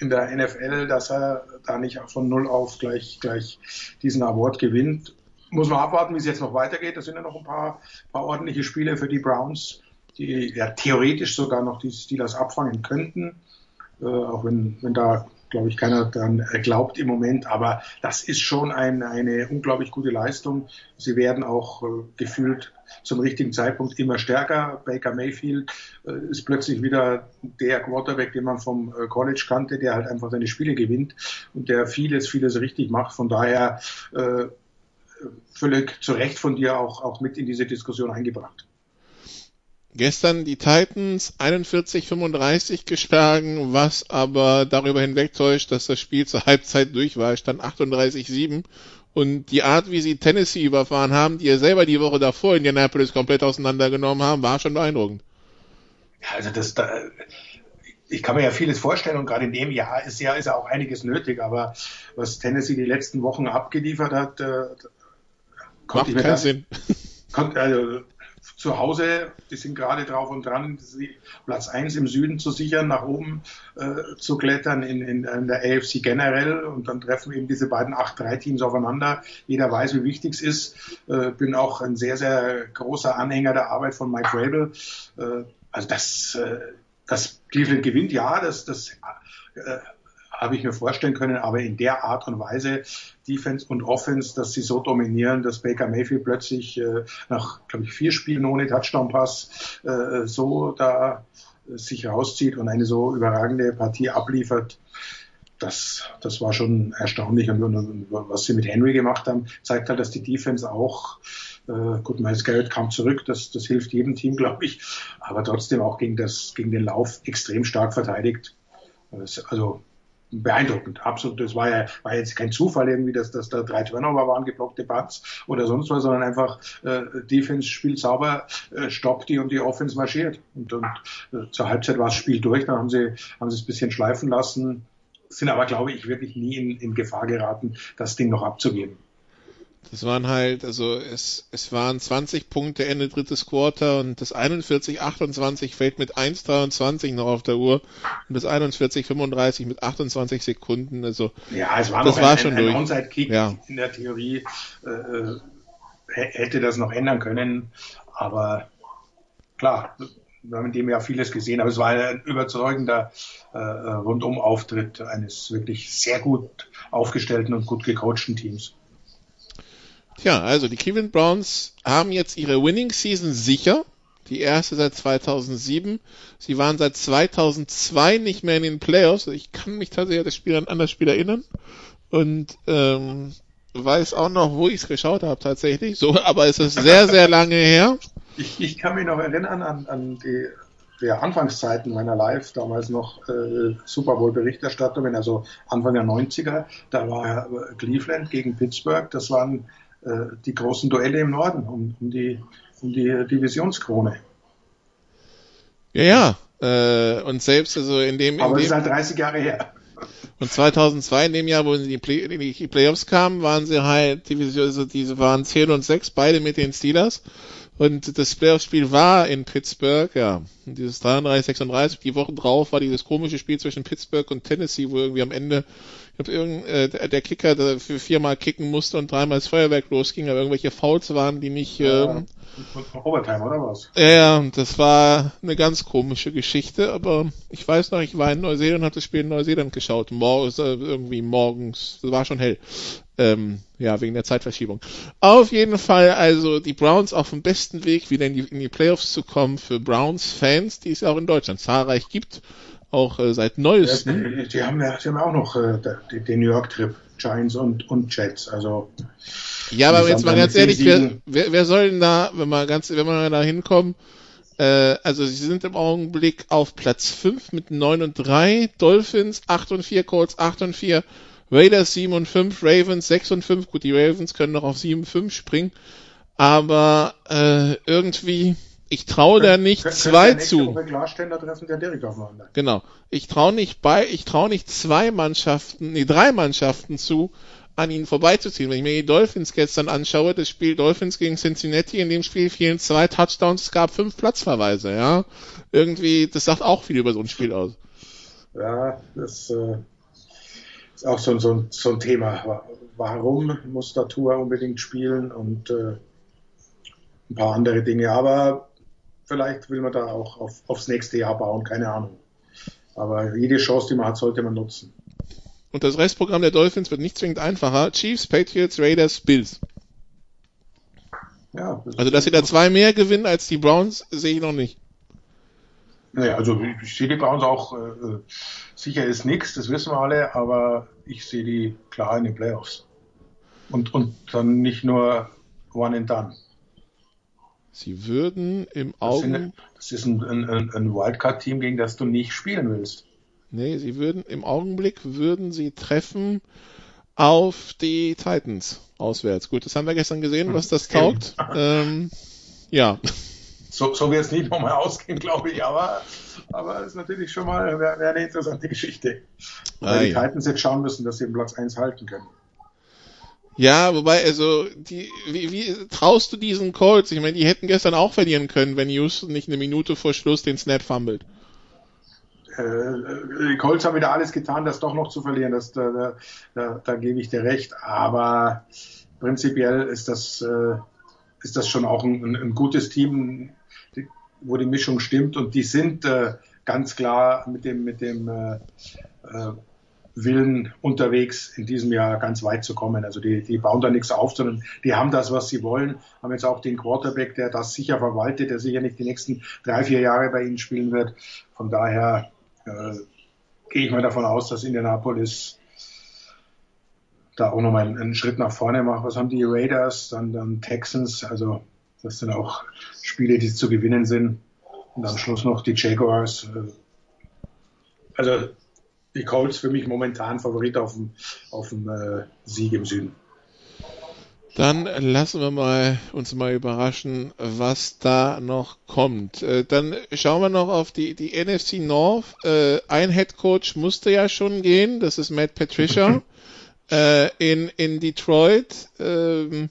in der NFL, dass er da nicht von null auf gleich, gleich diesen Award gewinnt. Muss man abwarten, wie es jetzt noch weitergeht. Da sind ja noch ein paar, paar ordentliche Spiele für die Browns, die ja theoretisch sogar noch die Steelers abfangen könnten. Äh, auch wenn, wenn da glaube ich, keiner daran glaubt im Moment. Aber das ist schon ein, eine unglaublich gute Leistung. Sie werden auch äh, gefühlt zum richtigen Zeitpunkt immer stärker. Baker Mayfield äh, ist plötzlich wieder der Quarterback, den man vom äh, College kannte, der halt einfach seine Spiele gewinnt und der vieles, vieles richtig macht. Von daher äh, völlig zu Recht von dir auch, auch mit in diese Diskussion eingebracht. Gestern die Titans 41-35 geschlagen, was aber darüber hinwegtäuscht, dass das Spiel zur Halbzeit durch war. Stand 38-7 und die Art, wie sie Tennessee überfahren haben, die ja selber die Woche davor Indianapolis komplett auseinandergenommen haben, war schon beeindruckend. Also das, da, ich kann mir ja vieles vorstellen und gerade in dem Jahr ist ja, ist ja auch einiges nötig, aber was Tennessee die letzten Wochen abgeliefert hat, äh, konnte Macht ich mir keinen das, Sinn. Konnte, also, zu Hause, die sind gerade drauf und dran, Platz 1 im Süden zu sichern, nach oben äh, zu klettern in, in, in, der AFC generell und dann treffen eben diese beiden 8-3-Teams aufeinander. Jeder weiß, wie wichtig es ist. Äh, bin auch ein sehr, sehr großer Anhänger der Arbeit von Mike Rabel. Äh, also das, äh, das Cleveland gewinnt, ja, das, das äh, habe ich mir vorstellen können, aber in der Art und Weise, Defense und Offense, dass sie so dominieren, dass Baker Mayfield plötzlich äh, nach, glaube ich, vier Spielen ohne Touchdown-Pass äh, so da äh, sich rauszieht und eine so überragende Partie abliefert. Das, das war schon erstaunlich. Und, und, und was sie mit Henry gemacht haben, zeigt halt, dass die Defense auch äh, gut, Miles Garrett kam zurück, das, das hilft jedem Team, glaube ich, aber trotzdem auch gegen, das, gegen den Lauf extrem stark verteidigt. Also beeindruckend, absolut. Das war ja war jetzt kein Zufall irgendwie, dass, dass da drei Turnover waren, geblockte Punts oder sonst was, sondern einfach äh, Defense spielt sauber, äh, stoppt die und die Offense marschiert. Und, und äh, zur Halbzeit war das Spiel durch, dann haben sie haben sie es ein bisschen schleifen lassen, sind aber, glaube ich, wirklich nie in, in Gefahr geraten, das Ding noch abzugeben. Das waren halt, also es, es waren 20 Punkte Ende drittes Quarter und das 41-28 fällt mit 1-23 noch auf der Uhr und das 41-35 mit 28 Sekunden. Also ja, es war das war ein, schon ein, ein Onside-Kick ja. in der Theorie. Äh, äh hätte das noch ändern können, aber klar, wir haben in dem Jahr vieles gesehen, aber es war ein überzeugender äh, Rundum-Auftritt eines wirklich sehr gut aufgestellten und gut gecoachten Teams. Tja, also die Cleveland Browns haben jetzt ihre Winning Season sicher. Die erste seit 2007. Sie waren seit 2002 nicht mehr in den Playoffs. Ich kann mich tatsächlich an das Spiel an das Spiel erinnern. Und ähm, weiß auch noch, wo ich es geschaut habe tatsächlich. So, aber es ist sehr, sehr lange her. Ich, ich kann mich noch erinnern an, an die der Anfangszeiten meiner Live, damals noch äh, Super Bowl Berichterstattungen, also Anfang der 90er, da war Cleveland gegen Pittsburgh, das waren die großen Duelle im Norden um, um die um die Divisionskrone. Ja, ja. Äh, und selbst also in dem. In Aber dem, es ist halt 30 Jahre her. Und 2002, in dem Jahr, wo sie in die, Play in die Playoffs kamen, waren sie halt, Division, also diese waren 10 und 6, beide mit den Steelers. Und das Playoff-Spiel war in Pittsburgh, ja. Und dieses 33, 36, die Woche drauf war dieses komische Spiel zwischen Pittsburgh und Tennessee, wo irgendwie am Ende, glaube, irgend, äh, der Kicker der für viermal kicken musste und dreimal das Feuerwerk losging, aber irgendwelche Fouls waren, die nicht, ja. ähm, Overtime, oder was? Ja, das war eine ganz komische Geschichte, aber ich weiß noch, ich war in Neuseeland, habe das Spiel in Neuseeland geschaut, morgens, äh, irgendwie morgens, es war schon hell. Ähm, ja, wegen der Zeitverschiebung. Auf jeden Fall, also die Browns auf dem besten Weg, wieder in die, in die Playoffs zu kommen für Browns-Fans, die es ja auch in Deutschland zahlreich gibt, auch äh, seit neuestem. Ja, die, haben ja, die haben auch noch äh, den, den New York Trip, Giants und, und Jets, also. Ja, aber jetzt mal ganz ehrlich, wer, wer, wer soll denn da, wenn man ganz, wenn man da hinkommen, äh, also sie sind im Augenblick auf Platz 5 mit 9 und 3, Dolphins 8 und 4, Colts 8 und 4, Raiders 7 und 5, Ravens 6 und 5. Gut, die Ravens können noch auf 7 und 5 springen. Aber äh, irgendwie, ich traue da nicht Kön zwei zu. Genau. Ich traue nicht bei, ich traue nicht zwei Mannschaften, nee, drei Mannschaften zu, an ihnen vorbeizuziehen. Wenn ich mir die Dolphins gestern anschaue, das Spiel Dolphins gegen Cincinnati, in dem Spiel fielen zwei Touchdowns, es gab fünf Platzverweise, ja. Irgendwie, das sagt auch viel über so ein Spiel aus. Ja, das äh, ist auch so, so, so ein Thema. Warum muss der Tour unbedingt spielen und äh, ein paar andere Dinge. Aber vielleicht will man da auch auf, aufs nächste Jahr bauen, keine Ahnung. Aber jede Chance, die man hat, sollte man nutzen. Und das Restprogramm der Dolphins wird nicht zwingend einfacher. Chiefs, Patriots, Raiders, Bills. Ja, das also, dass sie da zwei mehr gewinnen als die Browns, sehe ich noch nicht. Naja, also ich sehe die Browns auch, äh, sicher ist nichts, das wissen wir alle, aber ich sehe die klar in den Playoffs. Und, und dann nicht nur one and done. Sie würden im Augen. das ist ein, ein, ein Wildcard-Team, gegen das du nicht spielen willst. Nee, sie würden im Augenblick würden sie treffen auf die Titans auswärts. Gut, das haben wir gestern gesehen, was das taugt. Ähm, ja. So, so wird es nicht nochmal ausgehen, glaube ich, aber, aber ist natürlich schon mal wäre wär eine interessante Geschichte. Weil Ah, die ja. Titans jetzt schauen müssen, dass sie den Platz 1 halten können. Ja, wobei, also, die, wie, wie traust du diesen Colts? Ich meine, die hätten gestern auch verlieren können, wenn Houston nicht eine Minute vor Schluss den Snap fummelt. Äh, die Colts haben wieder alles getan, das doch noch zu verlieren. Das, da, da, da, gebe ich dir recht. Aber prinzipiell ist das, äh, ist das schon auch ein, ein, gutes Team, wo die Mischung stimmt. Und die sind äh, ganz klar mit dem, mit dem äh, äh, Willen unterwegs, in diesem Jahr ganz weit zu kommen. Also die, die bauen da nichts auf, sondern die haben das, was sie wollen. Haben jetzt auch den Quarterback, der das sicher verwaltet, der sicher nicht die nächsten drei, vier Jahre bei ihnen spielen wird. Von daher äh, gehe ich mal davon aus, dass Indianapolis da auch nochmal einen, einen Schritt nach vorne macht. Was haben die Raiders, dann, dann Texans, also das sind auch Spiele, die zu gewinnen sind. Und am Schluss noch die Jaguars. Äh, also die Colts für mich momentan Favorit auf dem, auf dem äh, Sieg im Süden. Dann lassen wir mal uns mal überraschen, was da noch kommt. Äh, dann schauen wir noch auf die, die NFC North. Äh, ein Head Coach musste ja schon gehen, das ist Matt Patricia äh, in, in Detroit. Ähm,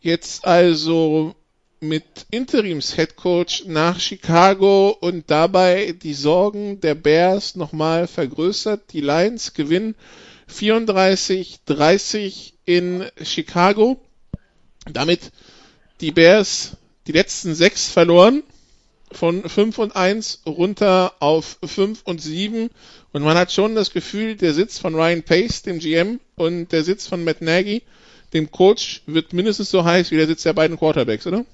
jetzt also mit Interims Head Coach nach Chicago und dabei die Sorgen der Bears nochmal vergrößert. Die Lions gewinnen 34-30 in Chicago. Damit die Bears die letzten sechs verloren von 5 und 1 runter auf 5 und 7 und man hat schon das Gefühl, der Sitz von Ryan Pace, dem GM, und der Sitz von Matt Nagy, dem Coach, wird mindestens so heiß wie der Sitz der beiden Quarterbacks, oder?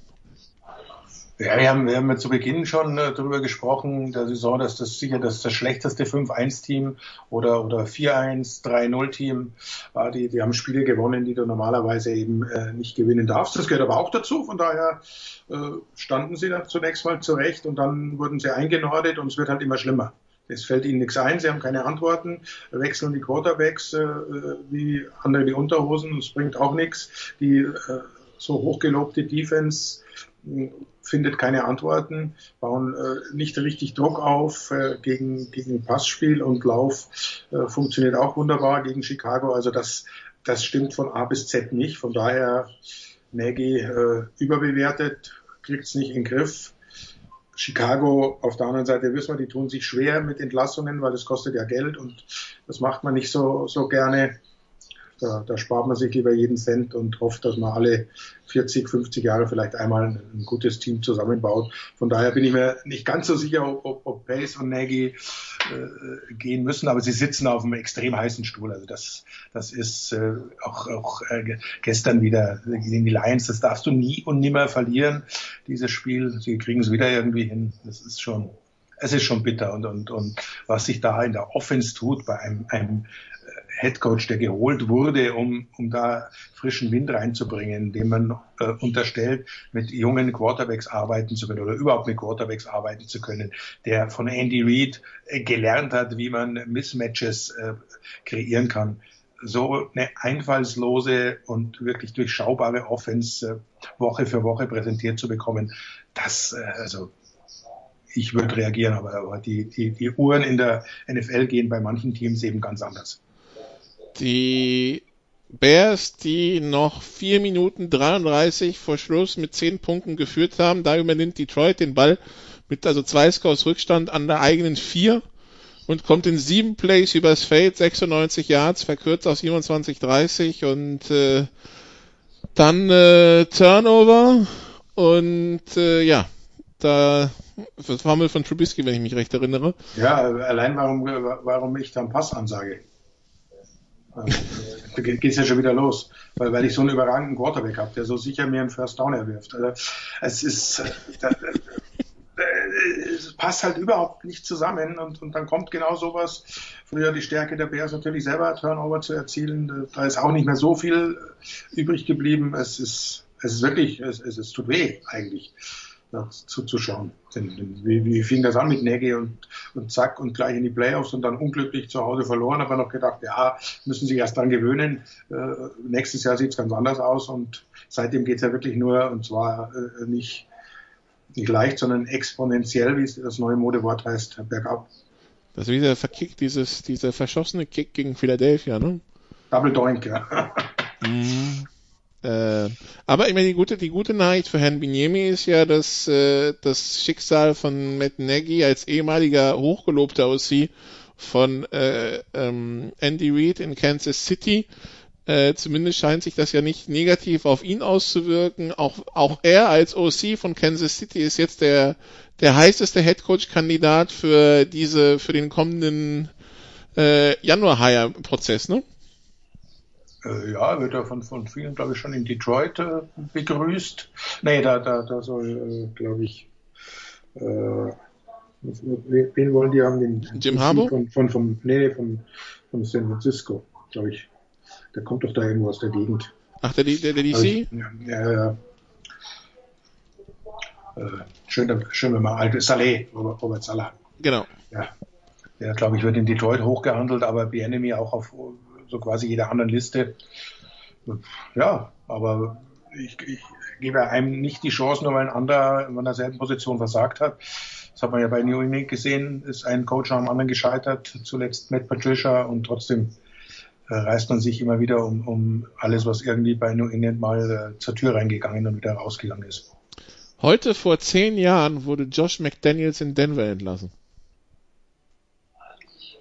Ja, wir haben, wir haben ja zu Beginn schon äh, darüber gesprochen, der Saison, dass das sicher das, das schlechteste 5-1-Team oder, oder 4-1, 3-0-Team war. Die, die haben Spiele gewonnen, die du normalerweise eben äh, nicht gewinnen darfst. Das gehört aber auch dazu. Von daher äh, standen sie da zunächst mal zurecht und dann wurden sie eingenordet und es wird halt immer schlimmer. Es fällt ihnen nichts ein, sie haben keine Antworten, wechseln die Quarterbacks äh, wie andere die Unterhosen, das bringt auch nichts. Die äh, so hochgelobte Defense findet keine Antworten, bauen äh, nicht richtig Druck auf äh, gegen, gegen Passspiel und Lauf äh, funktioniert auch wunderbar gegen Chicago. Also das, das stimmt von A bis Z nicht. Von daher Nagy äh, überbewertet, kriegt es nicht in den Griff. Chicago auf der anderen Seite wissen wir, die tun sich schwer mit Entlassungen, weil das kostet ja Geld und das macht man nicht so, so gerne. Da, da spart man sich lieber jeden Cent und hofft, dass man alle 40, 50 Jahre vielleicht einmal ein, ein gutes Team zusammenbaut. Von daher bin ich mir nicht ganz so sicher, ob, ob Pace und Nagy äh, gehen müssen, aber sie sitzen auf einem extrem heißen Stuhl. Also das, das ist äh, auch, auch äh, gestern wieder gegen die Lions. Das darfst du nie und nimmer verlieren, dieses Spiel. Sie kriegen es wieder irgendwie hin. Das ist schon es ist schon bitter und, und, und was sich da in der Offense tut bei einem, einem Headcoach, der geholt wurde, um, um da frischen Wind reinzubringen, dem man äh, unterstellt, mit jungen Quarterbacks arbeiten zu können oder überhaupt mit Quarterbacks arbeiten zu können, der von Andy Reid äh, gelernt hat, wie man Mismatches äh, kreieren kann. So eine einfallslose und wirklich durchschaubare Offense äh, Woche für Woche präsentiert zu bekommen, das, äh, also ich würde reagieren, aber, aber die, die, die Uhren in der NFL gehen bei manchen Teams eben ganz anders. Die Bears, die noch 4 Minuten 33 vor Schluss mit 10 Punkten geführt haben, da übernimmt Detroit den Ball mit also zwei Scores Rückstand an der eigenen 4 und kommt in sieben Plays übers Feld, 96 Yards, verkürzt auf 27-30 und äh, dann äh, Turnover und äh, ja, da das war mal von Trubisky, wenn ich mich recht erinnere. Ja, allein warum, warum ich dann Pass ansage. Da geht es ja schon wieder los, weil, weil ich so einen überragenden Quarterback habe, der so sicher mir einen First Down erwirft. Also, es ist, da, es passt halt überhaupt nicht zusammen und, und dann kommt genau sowas. Früher die Stärke der Bears natürlich selber Turnover zu erzielen. Da ist auch nicht mehr so viel übrig geblieben. Es ist, es ist wirklich, es, es, es tut weh eigentlich zuzuschauen. Wie, wie fing das an mit Nagy und, und zack und gleich in die Playoffs und dann unglücklich zu Hause verloren, aber noch gedacht, ja, müssen sich erst dran gewöhnen. Äh, nächstes Jahr sieht es ganz anders aus und seitdem geht es ja wirklich nur, und zwar äh, nicht, nicht leicht, sondern exponentiell, wie das neue Modewort heißt, bergab. Das ist wieder verkickt, dieses, dieser verschossene Kick gegen Philadelphia, ne? Double Doink, ja. Mhm. Äh, aber ich meine, die gute, die gute Nachricht für Herrn Binyemi ist ja, dass äh, das Schicksal von Matt Nagy als ehemaliger hochgelobter OC von äh, ähm, Andy Reid in Kansas City äh, zumindest scheint sich das ja nicht negativ auf ihn auszuwirken. Auch, auch er als OC von Kansas City ist jetzt der, der heißeste Headcoach-Kandidat für diese, für den kommenden äh, Januar-Hire-Prozess, ne? Äh, ja, wird er von, von vielen, glaube ich, schon in Detroit äh, begrüßt. Nee, da, da, da soll, äh, glaube ich, äh, wen wollen die haben? Den, Jim Harbour? Von, von, von, nee, von, von San Francisco, glaube ich. Der kommt doch da irgendwo aus der Gegend. Ach, der, der, der DC? Also, ja, ja. Äh, schön, schön, wenn man alte Saleh, Robert Salah. Genau. Ja. Der, glaube ich, wird in Detroit hochgehandelt, aber Bienemy auch auf so quasi jeder anderen Liste. Ja, aber ich, ich gebe einem nicht die Chance, nur weil ein anderer in einer selben Position versagt hat. Das hat man ja bei New England gesehen, ist ein Coach dem anderen gescheitert, zuletzt Matt Patricia und trotzdem äh, reißt man sich immer wieder um, um alles, was irgendwie bei New England mal äh, zur Tür reingegangen und wieder rausgegangen ist. Heute vor zehn Jahren wurde Josh McDaniels in Denver entlassen.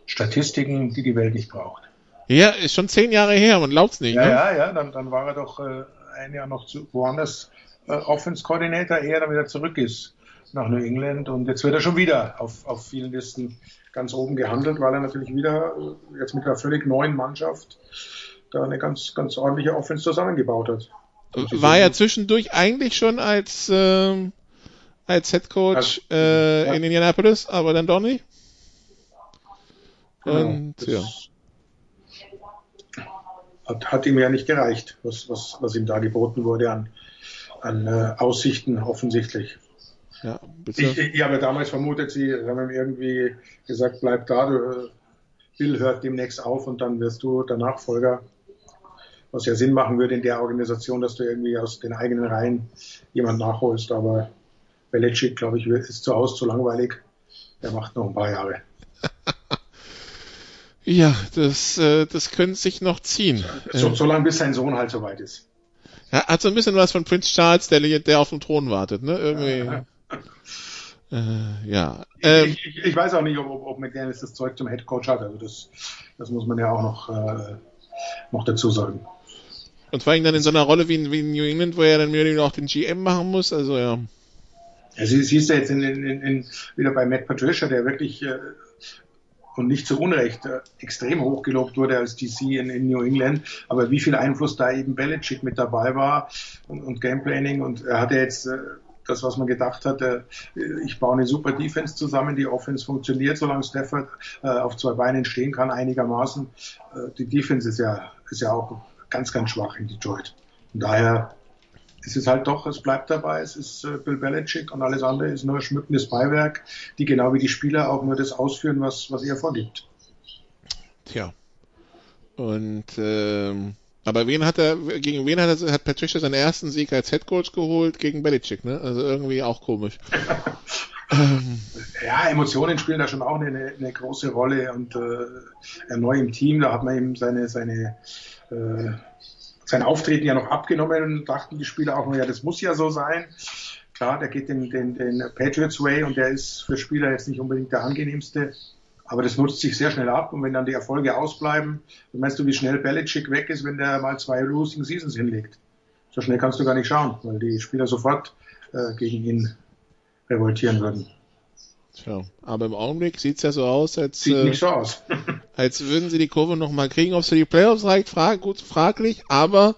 Statistiken, die die Welt nicht braucht. Ja, ist schon zehn Jahre her, man glaubt's nicht. Ja, ne? ja, ja, dann, dann war er doch äh, ein Jahr noch zu, woanders äh, Offense Coordinator, ehe er dann wieder zurück ist nach New England und jetzt wird er schon wieder auf, auf vielen Listen ganz oben gehandelt, weil er natürlich wieder äh, jetzt mit einer völlig neuen Mannschaft da eine ganz, ganz ordentliche Offense zusammengebaut hat. War ja zwischendurch eigentlich schon als, äh, als Head Coach äh, ja. in Indianapolis, aber dann doch nicht. Genau, und ja. Hat, hat, ihm ja nicht gereicht, was, was, was ihm da geboten wurde an, an äh, Aussichten offensichtlich. Ja, bitte. Ich, ich, habe damals vermutet, sie haben ihm irgendwie gesagt, bleib da, du, Bill hört demnächst auf und dann wirst du der Nachfolger. Was ja Sinn machen würde in der Organisation, dass du irgendwie aus den eigenen Reihen jemand nachholst. Aber Belichick, glaube ich, ist zu Hause zu langweilig. Der macht noch ein paar Jahre. Ja, das, äh, das könnte sich noch ziehen. So, so lange, bis sein Sohn halt soweit ist. Ja, hat so ein bisschen was von Prince Charles, der, der auf dem Thron wartet, ne? Irgendwie. Ja. Äh, ja. Ähm, ich, ich, ich, weiß auch nicht, ob, ob McDaniels das Zeug zum Head Coach hat. Also das, das muss man ja auch noch, äh, noch dazu sagen. Und vor allem dann in so einer Rolle wie in, wie in New England, wo er dann mehr auch den GM machen muss. Also ja. Ja, sie siehst du jetzt in, in, in, wieder bei Matt Patricia, der wirklich äh, und nicht zu Unrecht äh, extrem hochgelobt wurde als DC in, in, New England. Aber wie viel Einfluss da eben Belichick mit dabei war und, und Gameplanning und er hatte jetzt äh, das, was man gedacht hat, äh, ich baue eine super Defense zusammen, die Offense funktioniert, solange Stafford äh, auf zwei Beinen stehen kann, einigermaßen. Die Defense ist ja, ist ja auch ganz, ganz schwach in Detroit. Von daher ist es halt doch, es bleibt dabei, es ist Bill Belichick und alles andere ist nur schmückendes Beiwerk, die genau wie die Spieler auch nur das ausführen, was, was er vorgibt. Tja. Und ähm, aber wen hat er, gegen wen hat er, hat Patricia seinen ersten Sieg als Headcoach geholt? Gegen Belichick, ne? Also irgendwie auch komisch. ja, Emotionen spielen da schon auch eine, eine große Rolle und äh, er neu im Team, da hat man ihm seine, seine, äh, sein Auftreten ja noch abgenommen und dachten die Spieler auch nur, ja, das muss ja so sein. Klar, der geht den, den, den Patriots Way und der ist für Spieler jetzt nicht unbedingt der angenehmste. Aber das nutzt sich sehr schnell ab und wenn dann die Erfolge ausbleiben, dann meinst du, wie schnell Belichick weg ist, wenn der mal zwei Losing Seasons hinlegt. So schnell kannst du gar nicht schauen, weil die Spieler sofort äh, gegen ihn revoltieren würden. Tja, aber im Augenblick sieht's ja so aus, als Sieht äh, nicht so aus. als würden sie die Kurve nochmal kriegen. Ob es für die Playoffs reicht, frag, gut fraglich, aber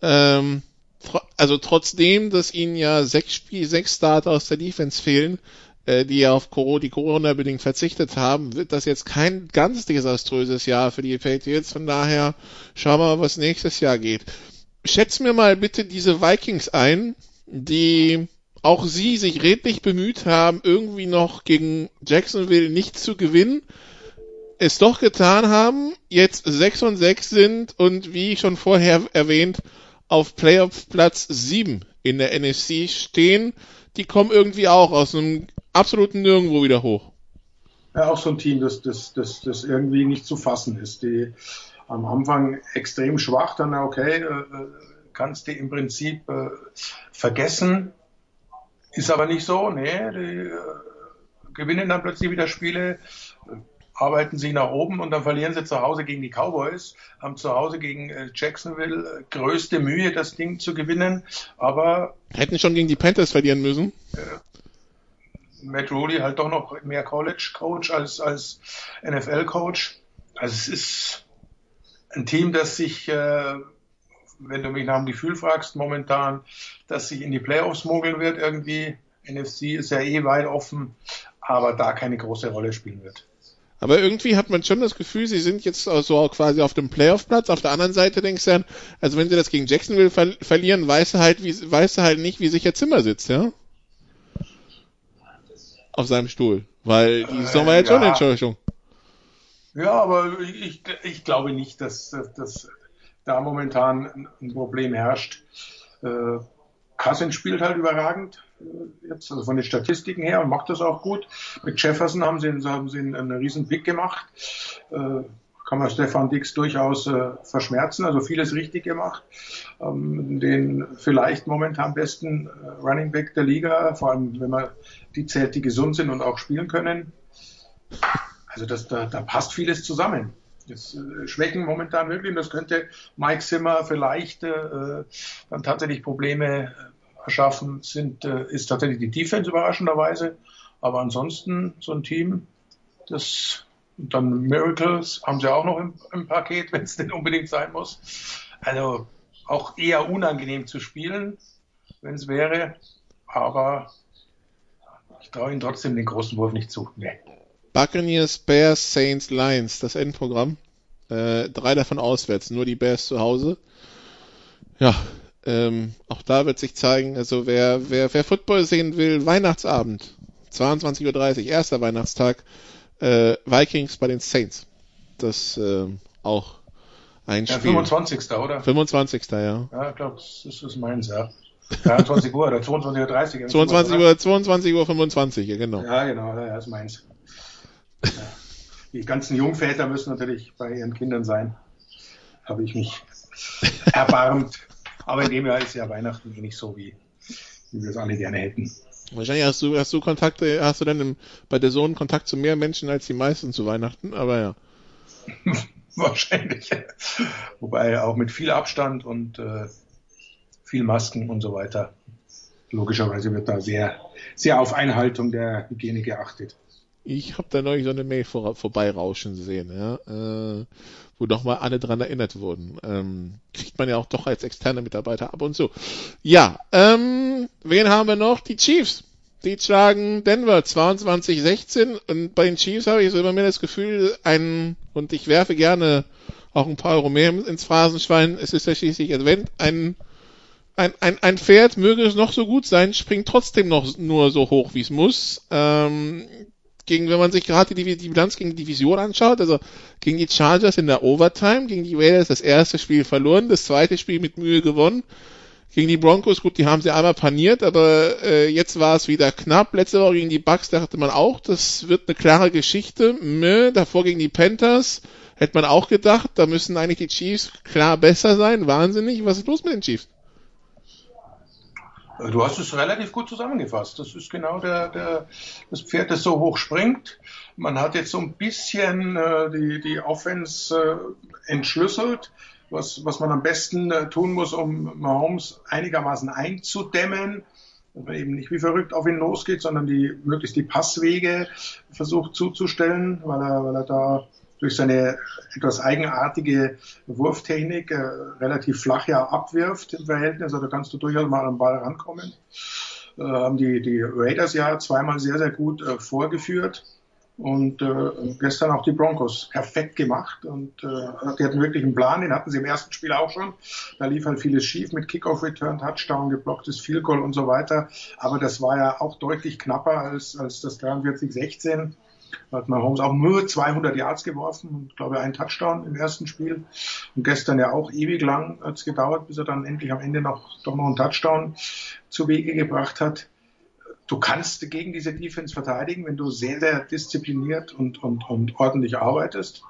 ähm, tr also trotzdem, dass ihnen ja sechs Spiel, sechs Starter aus der Defense fehlen, äh, die ja auf Corona, die Corona-bedingt verzichtet haben, wird das jetzt kein ganz desaströses Jahr für die Patriots. Von daher schauen wir mal, was nächstes Jahr geht. Schätz mir mal bitte diese Vikings ein, die auch sie sich redlich bemüht haben, irgendwie noch gegen Jacksonville nicht zu gewinnen, es doch getan haben, jetzt 6 und 6 sind und wie schon vorher erwähnt, auf Playoff Platz 7 in der NFC stehen. Die kommen irgendwie auch aus einem absoluten Nirgendwo wieder hoch. Ja, auch so ein Team, das, das, das, das irgendwie nicht zu fassen ist. Die am Anfang extrem schwach, dann okay, äh, kannst du im Prinzip äh, vergessen. Ist aber nicht so, nee, die äh, gewinnen dann plötzlich wieder Spiele, arbeiten sich nach oben und dann verlieren sie zu Hause gegen die Cowboys, haben zu Hause gegen äh, Jacksonville äh, größte Mühe, das Ding zu gewinnen, aber hätten schon gegen die Panthers verlieren müssen. Äh, Matt Ruley halt doch noch mehr College Coach als, als NFL Coach. Also es ist ein Team, das sich, äh, wenn du mich nach dem Gefühl fragst, momentan, dass sich in die Playoffs mogeln wird irgendwie. NFC ist ja eh weit offen, aber da keine große Rolle spielen wird. Aber irgendwie hat man schon das Gefühl, sie sind jetzt so quasi auf dem Playoff-Platz. Auf der anderen Seite denkst du dann, also wenn sie das gegen Jacksonville ver verlieren, weißt du halt, wie, weißt du halt nicht, wie sich ihr Zimmer sitzt, ja? auf seinem Stuhl, weil die Saison war jetzt ja. schon Entschuldigung. Ja, aber ich, ich glaube nicht, dass, dass, dass da momentan ein Problem herrscht. Äh, Cousins spielt halt überragend äh, jetzt, also von den Statistiken her und macht das auch gut. Mit Jefferson haben sie, haben sie einen, riesen Pick gemacht. Äh, kann man Stefan Dix durchaus äh, verschmerzen, also vieles richtig gemacht. Ähm, den vielleicht momentan besten äh, Running Back der Liga, vor allem wenn man die zählt, die gesund sind und auch spielen können. Also das, da, da passt vieles zusammen. Das äh, schwächen momentan wirklich und das könnte Mike Zimmer vielleicht äh, dann tatsächlich Probleme erschaffen, sind, äh, ist tatsächlich die Defense überraschenderweise. Aber ansonsten so ein Team, das und dann Miracles haben sie auch noch im, im Paket, wenn es denn unbedingt sein muss. Also auch eher unangenehm zu spielen, wenn es wäre. Aber ich traue ihnen trotzdem den großen Wurf nicht zu. Nee. Buccaneers, Bears, Saints, Lions, das Endprogramm. Äh, drei davon auswärts, nur die Bears zu Hause. Ja, ähm, auch da wird sich zeigen, also wer, wer, wer Football sehen will, Weihnachtsabend, 22.30 Uhr, erster Weihnachtstag, äh, Vikings bei den Saints. Das äh, auch ein ja, Spiel. 25. oder? 25. ja. Ja, ich glaube, das ist meins, ja. 23 Uhr oder 22.30 Uhr. 22 Uhr, 22 Uhr 25, ja, genau. Ja, genau, ja, das ist meins. Ja. Die ganzen Jungväter müssen natürlich bei ihren Kindern sein. Habe ich mich erbarmt. Aber in dem Jahr ist ja Weihnachten eh nicht so, wie, wie wir es alle gerne hätten. Wahrscheinlich hast du, hast du Kontakte, hast du denn im, bei der Sohn Kontakt zu mehr Menschen als die meisten zu Weihnachten, aber ja. Wahrscheinlich. Wobei auch mit viel Abstand und äh, viel Masken und so weiter. Logischerweise wird da sehr, sehr auf Einhaltung der Hygiene geachtet. Ich habe da neulich so eine Mail vor, vorbeirauschen sehen, ja, äh, wo nochmal alle dran erinnert wurden. Ähm, kriegt man ja auch doch als externer Mitarbeiter ab und zu. Ja, ähm, wen haben wir noch? Die Chiefs. Die schlagen Denver 22-16 und bei den Chiefs habe ich so immer mehr das Gefühl, ein, und ich werfe gerne auch ein paar Euro mehr ins Phrasenschwein, es ist ja schließlich Advent, ein ein, ein, ein Pferd möge es noch so gut sein, springt trotzdem noch nur so hoch, wie es muss. Ähm, gegen, wenn man sich gerade die, die Bilanz gegen die Division anschaut, also gegen die Chargers in der Overtime, gegen die Raiders das erste Spiel verloren, das zweite Spiel mit Mühe gewonnen. Gegen die Broncos, gut, die haben sie einmal paniert, aber äh, jetzt war es wieder knapp. Letzte Woche gegen die Bucks dachte man auch, das wird eine klare Geschichte. Mö, davor gegen die Panthers hätte man auch gedacht, da müssen eigentlich die Chiefs klar besser sein. Wahnsinnig. Was ist los mit den Chiefs? Du hast es relativ gut zusammengefasst. Das ist genau der, der, das Pferd, das so hoch springt. Man hat jetzt so ein bisschen äh, die, die Offense äh, entschlüsselt, was, was man am besten äh, tun muss, um Mahomes einigermaßen einzudämmen. Dass man eben nicht wie verrückt auf ihn losgeht, sondern die möglichst die Passwege versucht zuzustellen, weil er, weil er da durch seine etwas eigenartige Wurftechnik äh, relativ flach ja abwirft im Verhältnis. Also da kannst du durchaus mal am Ball rankommen. Äh, haben die, die Raiders ja zweimal sehr, sehr gut äh, vorgeführt. Und äh, gestern auch die Broncos perfekt gemacht und äh, die hatten wirklich einen Plan, den hatten sie im ersten Spiel auch schon. Da lief halt vieles schief mit Kickoff Return, Touchdown, geblocktes Field Goal und so weiter. Aber das war ja auch deutlich knapper als, als das 43-16 hat Mahomes auch nur 200 Yards geworfen und glaube einen Touchdown im ersten Spiel. Und gestern ja auch ewig lang hat es gedauert, bis er dann endlich am Ende noch doch noch einen Touchdown zu Wege gebracht hat. Du kannst gegen diese Defense verteidigen, wenn du sehr, sehr diszipliniert und, und, und ordentlich arbeitest.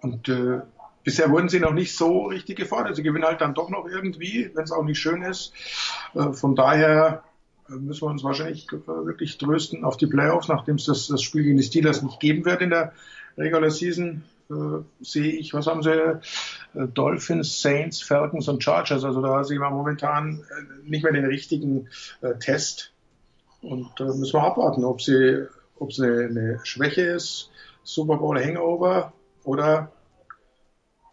Und äh, bisher wurden sie noch nicht so richtig gefordert. Sie gewinnen halt dann doch noch irgendwie, wenn es auch nicht schön ist. Äh, von daher müssen wir uns wahrscheinlich wirklich trösten auf die Playoffs, nachdem es das, das Spiel gegen die Steelers nicht geben wird in der Regular Season. Äh, sehe ich, was haben sie? Äh, Dolphins, Saints, Falcons und Chargers. Also da sehen wir momentan äh, nicht mehr den richtigen äh, Test. Und äh, müssen wir abwarten, ob sie, ob es eine, eine Schwäche ist, Super Bowl Hangover oder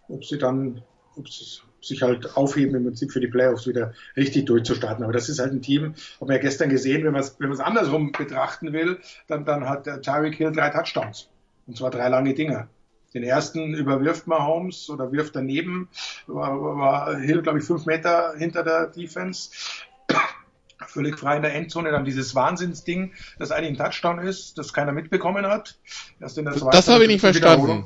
ob sie dann, ob es sich halt aufheben im Prinzip für die Playoffs wieder richtig durchzustarten. Aber das ist halt ein Team, haben wir ja gestern gesehen, wenn man es wenn andersrum betrachten will, dann, dann hat der Tyreek Hill drei Touchdowns. Und zwar drei lange Dinger. Den ersten überwirft Mahomes oder wirft daneben, war, war Hill, glaube ich, fünf Meter hinter der Defense. Völlig frei in der Endzone, dann dieses Wahnsinnsding, das eigentlich ein Touchdown ist, das keiner mitbekommen hat. Erst in der zweiten, das habe ich nicht verstanden.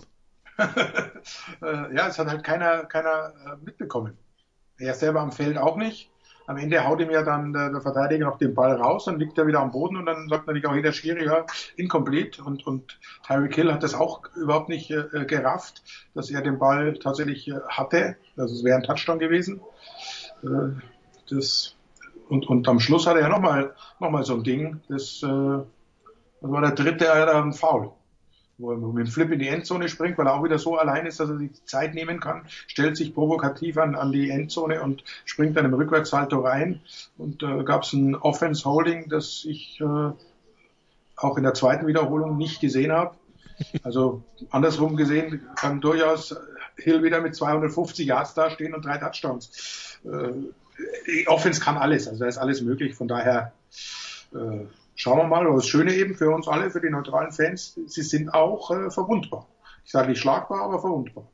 Äh, ja, es hat halt keiner, keiner äh, mitbekommen. Er selber am Feld auch nicht. Am Ende haut ihm ja dann der, der Verteidiger noch den Ball raus, dann liegt er wieder am Boden und dann sagt natürlich auch jeder Schiri, ja, incomplete. Und, und Tyreek Hill hat das auch überhaupt nicht äh, gerafft, dass er den Ball tatsächlich äh, hatte. Also es wäre ein Touchdown gewesen. Äh, das, und, und am Schluss hat er ja nochmal noch mal so ein Ding. Das, äh, das war der dritte, er hat einen Foul. Wo er mit dem Flip in die Endzone springt, weil er auch wieder so allein ist, dass er sich Zeit nehmen kann, stellt sich provokativ an, an die Endzone und springt dann im Rückwärtssalto rein. Und äh, gab es ein Offense Holding, das ich äh, auch in der zweiten Wiederholung nicht gesehen habe. Also andersrum gesehen kann durchaus Hill wieder mit 250 Yards dastehen und drei Touchdowns. Äh, Offense kann alles, also da ist alles möglich. Von daher äh, schauen wir mal. Aber das Schöne eben für uns alle, für die neutralen Fans, sie sind auch äh, verwundbar. Ich sage nicht schlagbar, aber verwundbar.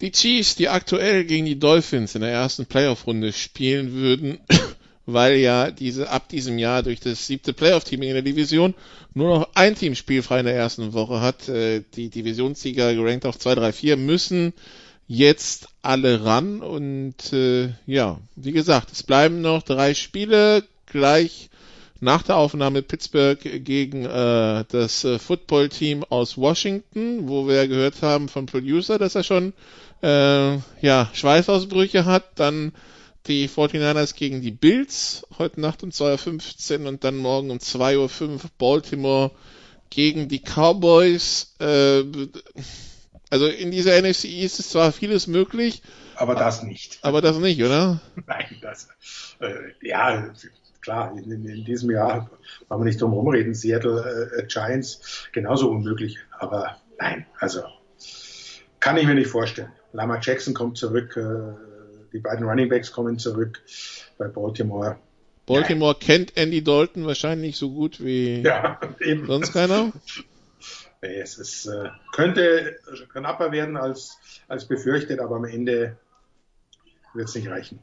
Die Chiefs, die aktuell gegen die Dolphins in der ersten Playoff-Runde spielen würden, weil ja diese ab diesem Jahr durch das siebte Playoff-Team in der Division nur noch ein Team spielfrei in der ersten Woche hat. Äh, die Divisionssieger gerankt auf 2, 3, 4 müssen jetzt alle ran und äh, ja, wie gesagt, es bleiben noch drei Spiele gleich nach der Aufnahme Pittsburgh gegen äh, das äh, Football-Team aus Washington, wo wir gehört haben vom Producer, dass er schon äh, ja, Schweißausbrüche hat, dann die 49ers gegen die Bills heute Nacht um 2.15 Uhr und dann morgen um 2.05 Uhr Baltimore gegen die Cowboys. Äh, also in dieser NFC ist es zwar vieles möglich. Aber das nicht. Aber das nicht, oder? Nein, das, äh, ja, klar, in, in, in, diesem Jahr wollen wir nicht drum rumreden. Seattle äh, Giants genauso unmöglich. Aber nein, also kann ich mir nicht vorstellen. Lama Jackson kommt zurück. Äh, die beiden Running Backs kommen zurück bei Baltimore. Baltimore ja. kennt Andy Dalton wahrscheinlich so gut wie ja, eben. sonst keiner. Es ist, äh, könnte knapper werden als, als befürchtet, aber am Ende wird es nicht reichen.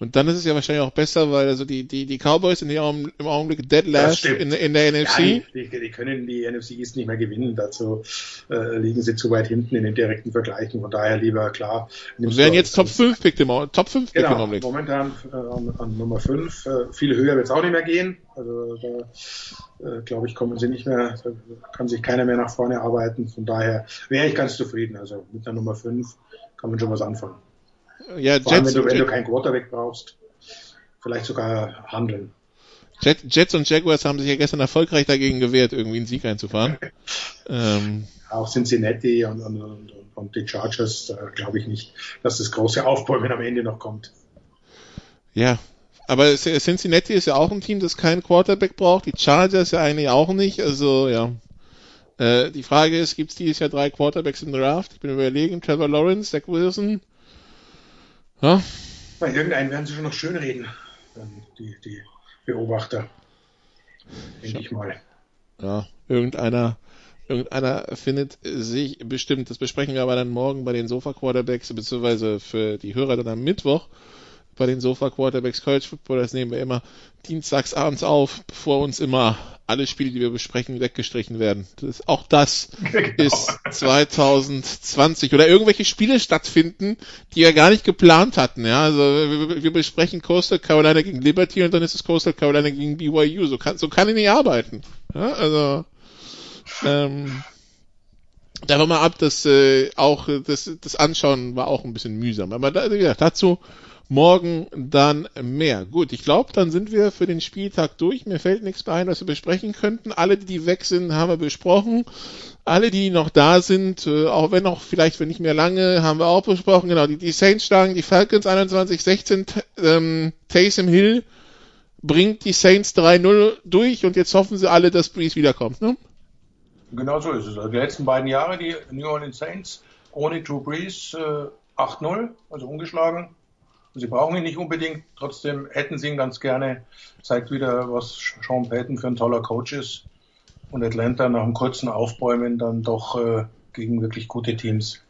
Und dann ist es ja wahrscheinlich auch besser, weil also die, die, die Cowboys sind ja im Augenblick dead last in, in der NFC. Ja, die, die, können die NFC East nicht mehr gewinnen. Dazu äh, liegen sie zu weit hinten in den direkten Vergleichen. Von daher lieber klar. Und werden jetzt Top 5 Pick im, Top 5 Pick genau, im Augenblick. Momentan äh, an, an, Nummer 5. Äh, viel höher wird es auch nicht mehr gehen. Also da äh, glaube ich, kommen sie nicht mehr, da kann sich keiner mehr nach vorne arbeiten. Von daher wäre ich ganz zufrieden. Also mit der Nummer 5 kann man schon was anfangen. Ja, Vor allem, wenn du, wenn du keinen Quarterback brauchst, vielleicht sogar handeln. Jet, Jets und Jaguars haben sich ja gestern erfolgreich dagegen gewehrt, irgendwie einen Sieg einzufahren. ähm. Auch Cincinnati und, und, und, und die Chargers, äh, glaube ich nicht, dass das große Aufbäumen am Ende noch kommt. Ja, aber Cincinnati ist ja auch ein Team, das keinen Quarterback braucht. Die Chargers ja eigentlich auch nicht. Also ja. Äh, die Frage ist, gibt es dieses Jahr drei Quarterbacks im Draft? Ich bin überlegen, Trevor Lawrence, Zach Wilson, ja? Bei irgendeinen werden sie schon noch schön reden, die, die Beobachter. Denke ich mal. Ja, irgendeiner, irgendeiner findet sich bestimmt. Das besprechen wir aber dann morgen bei den Sofa Quarterbacks, beziehungsweise für die Hörer dann am Mittwoch bei den Sofa Quarterbacks College Football. Das nehmen wir immer dienstags abends auf, bevor uns immer alle Spiele, die wir besprechen, weggestrichen werden. Das, auch das genau. ist 2020 oder irgendwelche Spiele stattfinden, die wir gar nicht geplant hatten. Ja, also wir, wir besprechen Coastal Carolina gegen Liberty und dann ist es Coastal Carolina gegen BYU. So kann, so kann ich nicht arbeiten. Ja, also ähm, davon mal ab, dass äh, auch das, das Anschauen war auch ein bisschen mühsam. Aber da, wie gesagt, dazu morgen dann mehr. Gut, ich glaube, dann sind wir für den Spieltag durch. Mir fällt nichts mehr ein, was wir besprechen könnten. Alle, die weg sind, haben wir besprochen. Alle, die noch da sind, äh, auch wenn noch vielleicht wenn nicht mehr lange, haben wir auch besprochen. Genau, die, die Saints schlagen die Falcons 21-16. Ähm, Taysom Hill bringt die Saints 3-0 durch und jetzt hoffen sie alle, dass Breeze wiederkommt. Ne? Genau so ist es. Also die letzten beiden Jahre, die New Orleans Saints ohne Drew Brees äh, 8-0, also ungeschlagen. Sie brauchen ihn nicht unbedingt, trotzdem hätten sie ihn ganz gerne. Zeigt wieder, was Sean Payton für ein toller Coach ist. Und Atlanta nach einem kurzen Aufbäumen dann doch äh, gegen wirklich gute Teams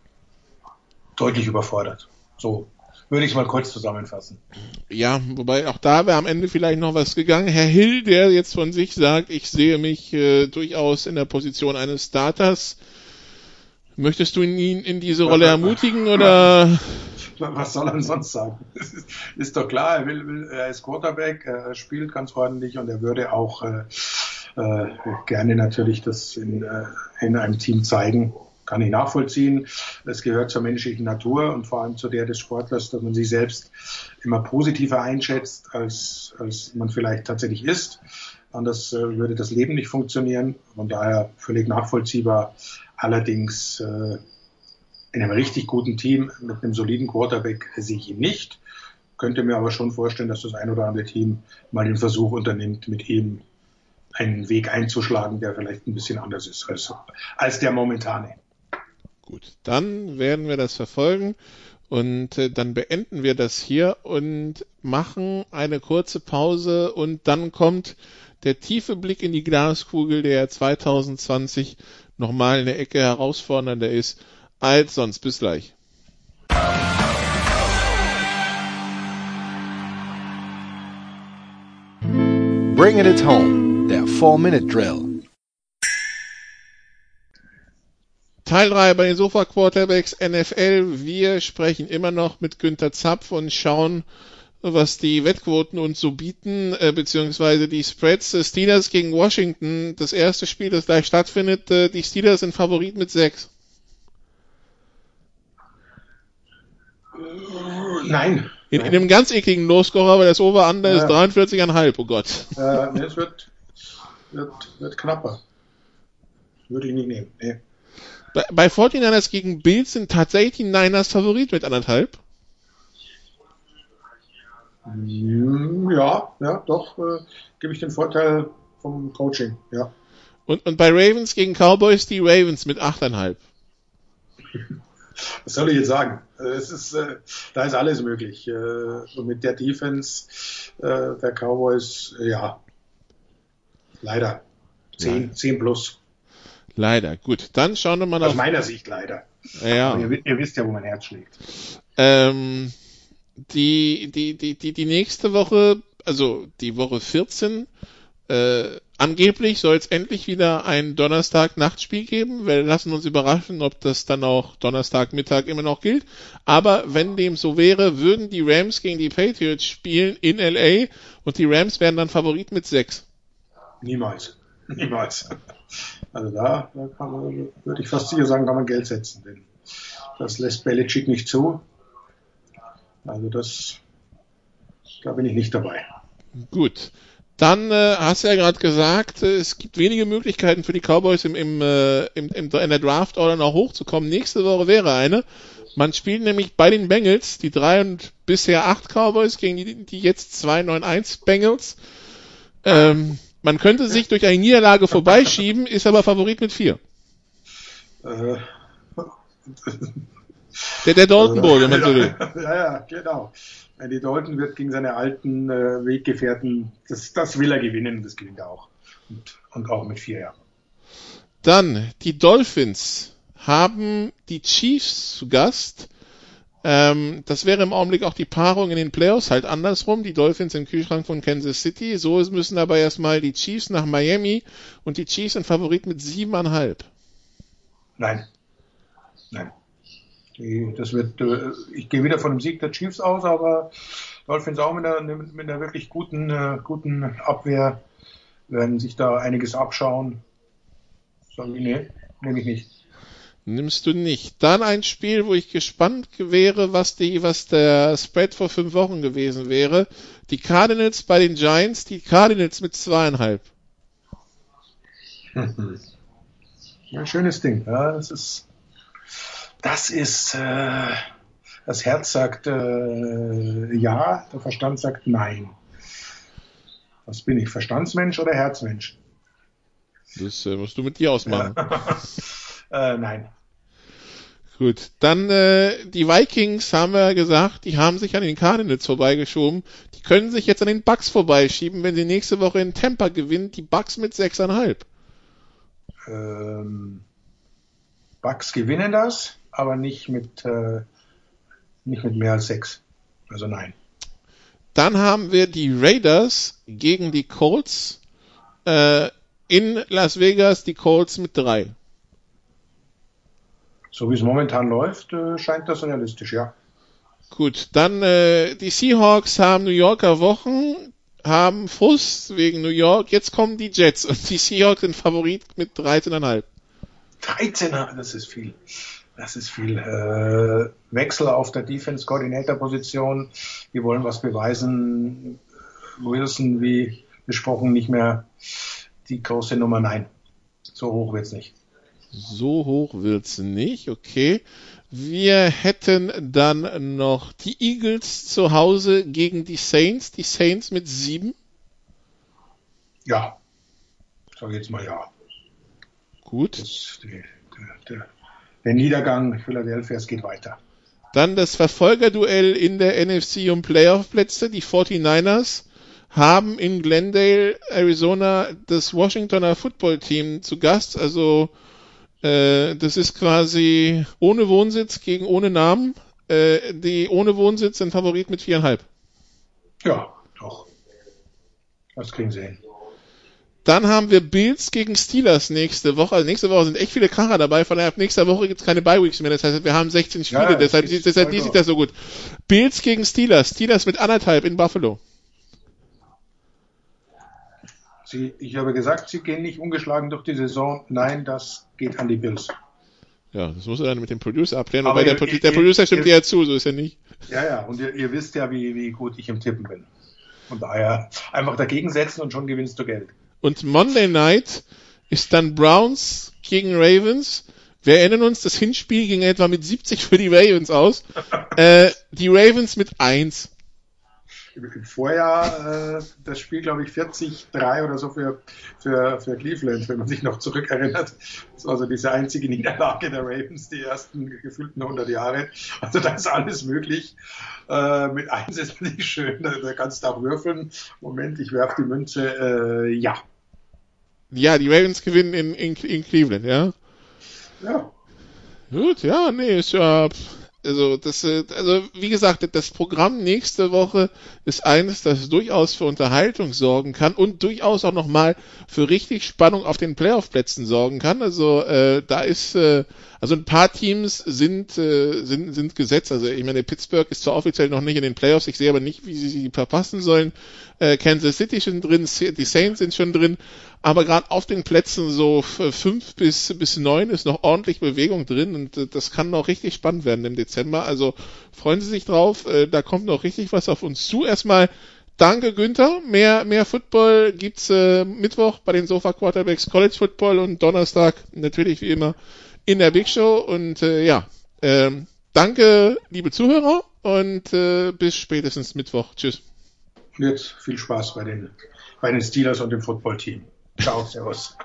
deutlich überfordert. So würde ich es mal kurz zusammenfassen. Ja, wobei auch da wäre am Ende vielleicht noch was gegangen. Herr Hill, der jetzt von sich sagt, ich sehe mich äh, durchaus in der Position eines Starters. Möchtest du ihn in diese Rolle ermutigen oder? was soll er sonst sagen? Ist, ist, doch klar, er, will, will, er ist Quarterback, er spielt ganz ordentlich und er würde auch äh, äh, gerne natürlich das in, äh, in einem Team zeigen. Kann ich nachvollziehen. Es gehört zur menschlichen Natur und vor allem zu der des Sportlers, dass man sich selbst immer positiver einschätzt, als, als man vielleicht tatsächlich ist. Anders äh, würde das Leben nicht funktionieren. Von daher völlig nachvollziehbar. Allerdings äh, in einem richtig guten Team mit einem soliden Quarterback sehe ich ihn nicht. Könnte mir aber schon vorstellen, dass das ein oder andere Team mal den Versuch unternimmt, mit ihm einen Weg einzuschlagen, der vielleicht ein bisschen anders ist als, als der momentane. Gut, dann werden wir das verfolgen und äh, dann beenden wir das hier und machen eine kurze Pause und dann kommt der tiefe Blick in die Glaskugel, der 2020 nochmal eine Ecke herausfordernder ist als sonst. Bis gleich. Bringing it home, der 4-Minute-Drill. Teil 3 bei den Sofa Quarterbacks NFL. Wir sprechen immer noch mit Günter Zapf und schauen, was die Wettquoten uns so bieten, äh, beziehungsweise die Spreads. Steelers gegen Washington, das erste Spiel, das gleich stattfindet. Äh, die Steelers sind Favorit mit 6. Nein. In, in einem ganz ekligen Lowscorer, aber das Over-Under ja. ist 43,5, oh Gott. Äh, nee, es wird, wird, wird knapper. Würde ich nicht nehmen. Nee. Bei, bei 49ers gegen Bills sind tatsächlich die Niners Favorit mit anderthalb. Ja, ja, doch, äh, gebe ich den Vorteil vom Coaching, ja. Und, und bei Ravens gegen Cowboys die Ravens mit 8,5. Was soll ich jetzt sagen? Äh, es ist, äh, da ist alles möglich. Äh, und mit der Defense äh, der Cowboys, ja, leider. 10, 10 plus. Leider. Gut, dann schauen wir mal Aus meiner Sicht leider. Ja. Ihr, ihr, wisst ja, wo mein Herz schlägt. Ähm, die, die, die, die, die nächste Woche, also die Woche 14, äh, angeblich soll es endlich wieder ein Donnerstag-Nachtspiel geben. Wir lassen uns überraschen, ob das dann auch Donnerstag-Mittag immer noch gilt. Aber wenn dem so wäre, würden die Rams gegen die Patriots spielen in LA und die Rams wären dann Favorit mit 6. Niemals. Niemals. Also da, da kann man, würde ich fast sicher sagen, kann man Geld setzen, denn das lässt Belichick nicht zu. Also das, da bin ich nicht dabei. Gut. Dann äh, hast du ja gerade gesagt, äh, es gibt wenige Möglichkeiten für die Cowboys im, im, äh, im, im, in der Draft Order noch hochzukommen. Nächste Woche wäre eine. Man spielt nämlich bei den Bengals, die drei und bisher acht Cowboys gegen die, die jetzt 2-9-1 Bengals. Ähm, man könnte sich durch eine Niederlage vorbeischieben, ist aber Favorit mit vier. Äh. Der, der Dalton Bowl, wenn man so will. Ja, ja, genau. Die Dalton wird gegen seine alten äh, Weggefährten, das, das will er gewinnen, das gewinnt er auch. Und, und auch mit vier, ja. Dann, die Dolphins haben die Chiefs zu Gast. Ähm, das wäre im Augenblick auch die Paarung in den Playoffs, halt andersrum. Die Dolphins im Kühlschrank von Kansas City. So müssen aber erstmal die Chiefs nach Miami und die Chiefs sind Favorit mit siebeneinhalb. Nein. Nein. Das wird, äh, ich gehe wieder von dem Sieg der Chiefs aus, aber Dolphins auch mit einer, mit einer wirklich guten, äh, guten Abwehr werden sich da einiges abschauen. Sagen wir, nee, nehme ich nicht. Nimmst du nicht. Dann ein Spiel, wo ich gespannt wäre, was die, was der Spread vor fünf Wochen gewesen wäre. Die Cardinals bei den Giants, die Cardinals mit zweieinhalb. Ein schönes Ding. Ja, das ist das ist, äh, das Herz sagt äh, ja, der Verstand sagt nein. Was bin ich, Verstandsmensch oder Herzmensch? Das äh, musst du mit dir ausmachen. äh, nein. Gut, dann äh, die Vikings haben wir gesagt, die haben sich an den Cardinals vorbeigeschoben. Die können sich jetzt an den Bucks vorbeischieben, wenn sie nächste Woche in Tampa gewinnen. Die Bucks mit 6,5. Ähm, Bucks gewinnen das aber nicht mit, äh, nicht mit mehr als sechs. Also nein. Dann haben wir die Raiders gegen die Colts äh, in Las Vegas, die Colts mit drei. So wie es momentan läuft, äh, scheint das realistisch, ja. Gut, dann äh, die Seahawks haben New Yorker Wochen, haben Frust wegen New York. Jetzt kommen die Jets und die Seahawks sind Favorit mit 13,5. 13, das ist viel. Das ist viel äh, Wechsel auf der Defense-Coordinator-Position. Die wollen was beweisen. Wilson wie besprochen, nicht mehr die große Nummer. Nein, so hoch wird's nicht. So hoch wird's nicht, okay. Wir hätten dann noch die Eagles zu Hause gegen die Saints. Die Saints mit sieben. Ja, sag jetzt mal ja. Gut. Das, die, der, der, der Niedergang Philadelphias geht weiter. Dann das Verfolgerduell in der NFC um Playoff-Plätze. Die 49ers haben in Glendale, Arizona, das Washingtoner Football Team zu Gast. Also äh, das ist quasi ohne Wohnsitz gegen ohne Namen. Äh, die ohne Wohnsitz sind Favorit mit viereinhalb. Ja, doch. Das kriegen sie hin. Dann haben wir Bills gegen Steelers nächste Woche. Also nächste Woche sind echt viele Kracher dabei. Von daher ab nächster Woche gibt's keine Bye-Weeks mehr. Das heißt, wir haben 16 Spiele. Ja, deshalb deshalb sieht das so gut. Bills gegen Steelers. Steelers mit anderthalb in Buffalo. Sie, ich habe gesagt, sie gehen nicht ungeschlagen durch die Saison. Nein, das geht an die Bills. Ja, das muss er dann mit dem Producer abklären. Aber ihr, der, ihr, der, Producer stimmt ihr, ja zu, so ist ja nicht. Ja, ja, und ihr, ihr wisst ja, wie, wie gut ich im Tippen bin. Von daher einfach dagegen setzen und schon gewinnst du Geld. Und Monday Night ist dann Browns gegen Ravens. Wir erinnern uns, das Hinspiel ging etwa mit 70 für die Ravens aus. äh, die Ravens mit 1 im Vorjahr äh, das Spiel, glaube ich, 40-3 oder so für, für, für Cleveland, wenn man sich noch zurückerinnert. Das war so diese einzige Niederlage der Ravens die ersten gefühlten 100 Jahre. Also da ist alles möglich. Äh, mit eins ist nicht schön, da, da kannst du auch würfeln. Moment, ich werfe die Münze. Äh, ja. Ja, die Ravens gewinnen in, in, in Cleveland, ja? Ja. Gut, ja, nee, ist ja also das, äh, also wie gesagt, das Programm nächste Woche ist eines, das durchaus für Unterhaltung sorgen kann und durchaus auch nochmal für richtig Spannung auf den Playoff-Plätzen sorgen kann. Also äh, da ist, äh, also ein paar Teams sind, äh, sind, sind gesetzt. Also ich meine, Pittsburgh ist zwar offiziell noch nicht in den Playoffs, ich sehe aber nicht, wie sie sie verpassen sollen. Äh, Kansas City schon drin, die Saints sind schon drin, aber gerade auf den Plätzen so fünf bis bis neun ist noch ordentlich Bewegung drin und äh, das kann noch richtig spannend werden im Dezember. Also freuen Sie sich drauf, äh, da kommt noch richtig was auf uns zu. Erstmal Danke Günther. Mehr mehr Football gibt's äh, Mittwoch bei den Sofa Quarterbacks College Football und Donnerstag natürlich wie immer in der Big Show und äh, ja, ähm, danke liebe Zuhörer und äh, bis spätestens Mittwoch. Tschüss. Jetzt viel Spaß bei den, bei den Steelers und dem Footballteam. Ciao, Servus.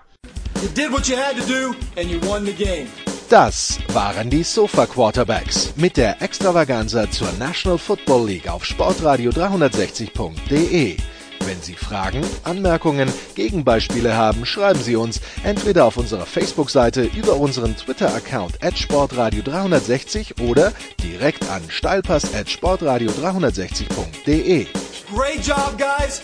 You did what you had to do and you won the game. Das waren die Sofa Quarterbacks mit der Extravaganza zur National Football League auf Sportradio 360.de. Wenn Sie Fragen, Anmerkungen, Gegenbeispiele haben, schreiben Sie uns entweder auf unserer Facebook-Seite über unseren Twitter-Account at sportradio360 oder direkt an steilpass at sportradio360.de. Great job, guys!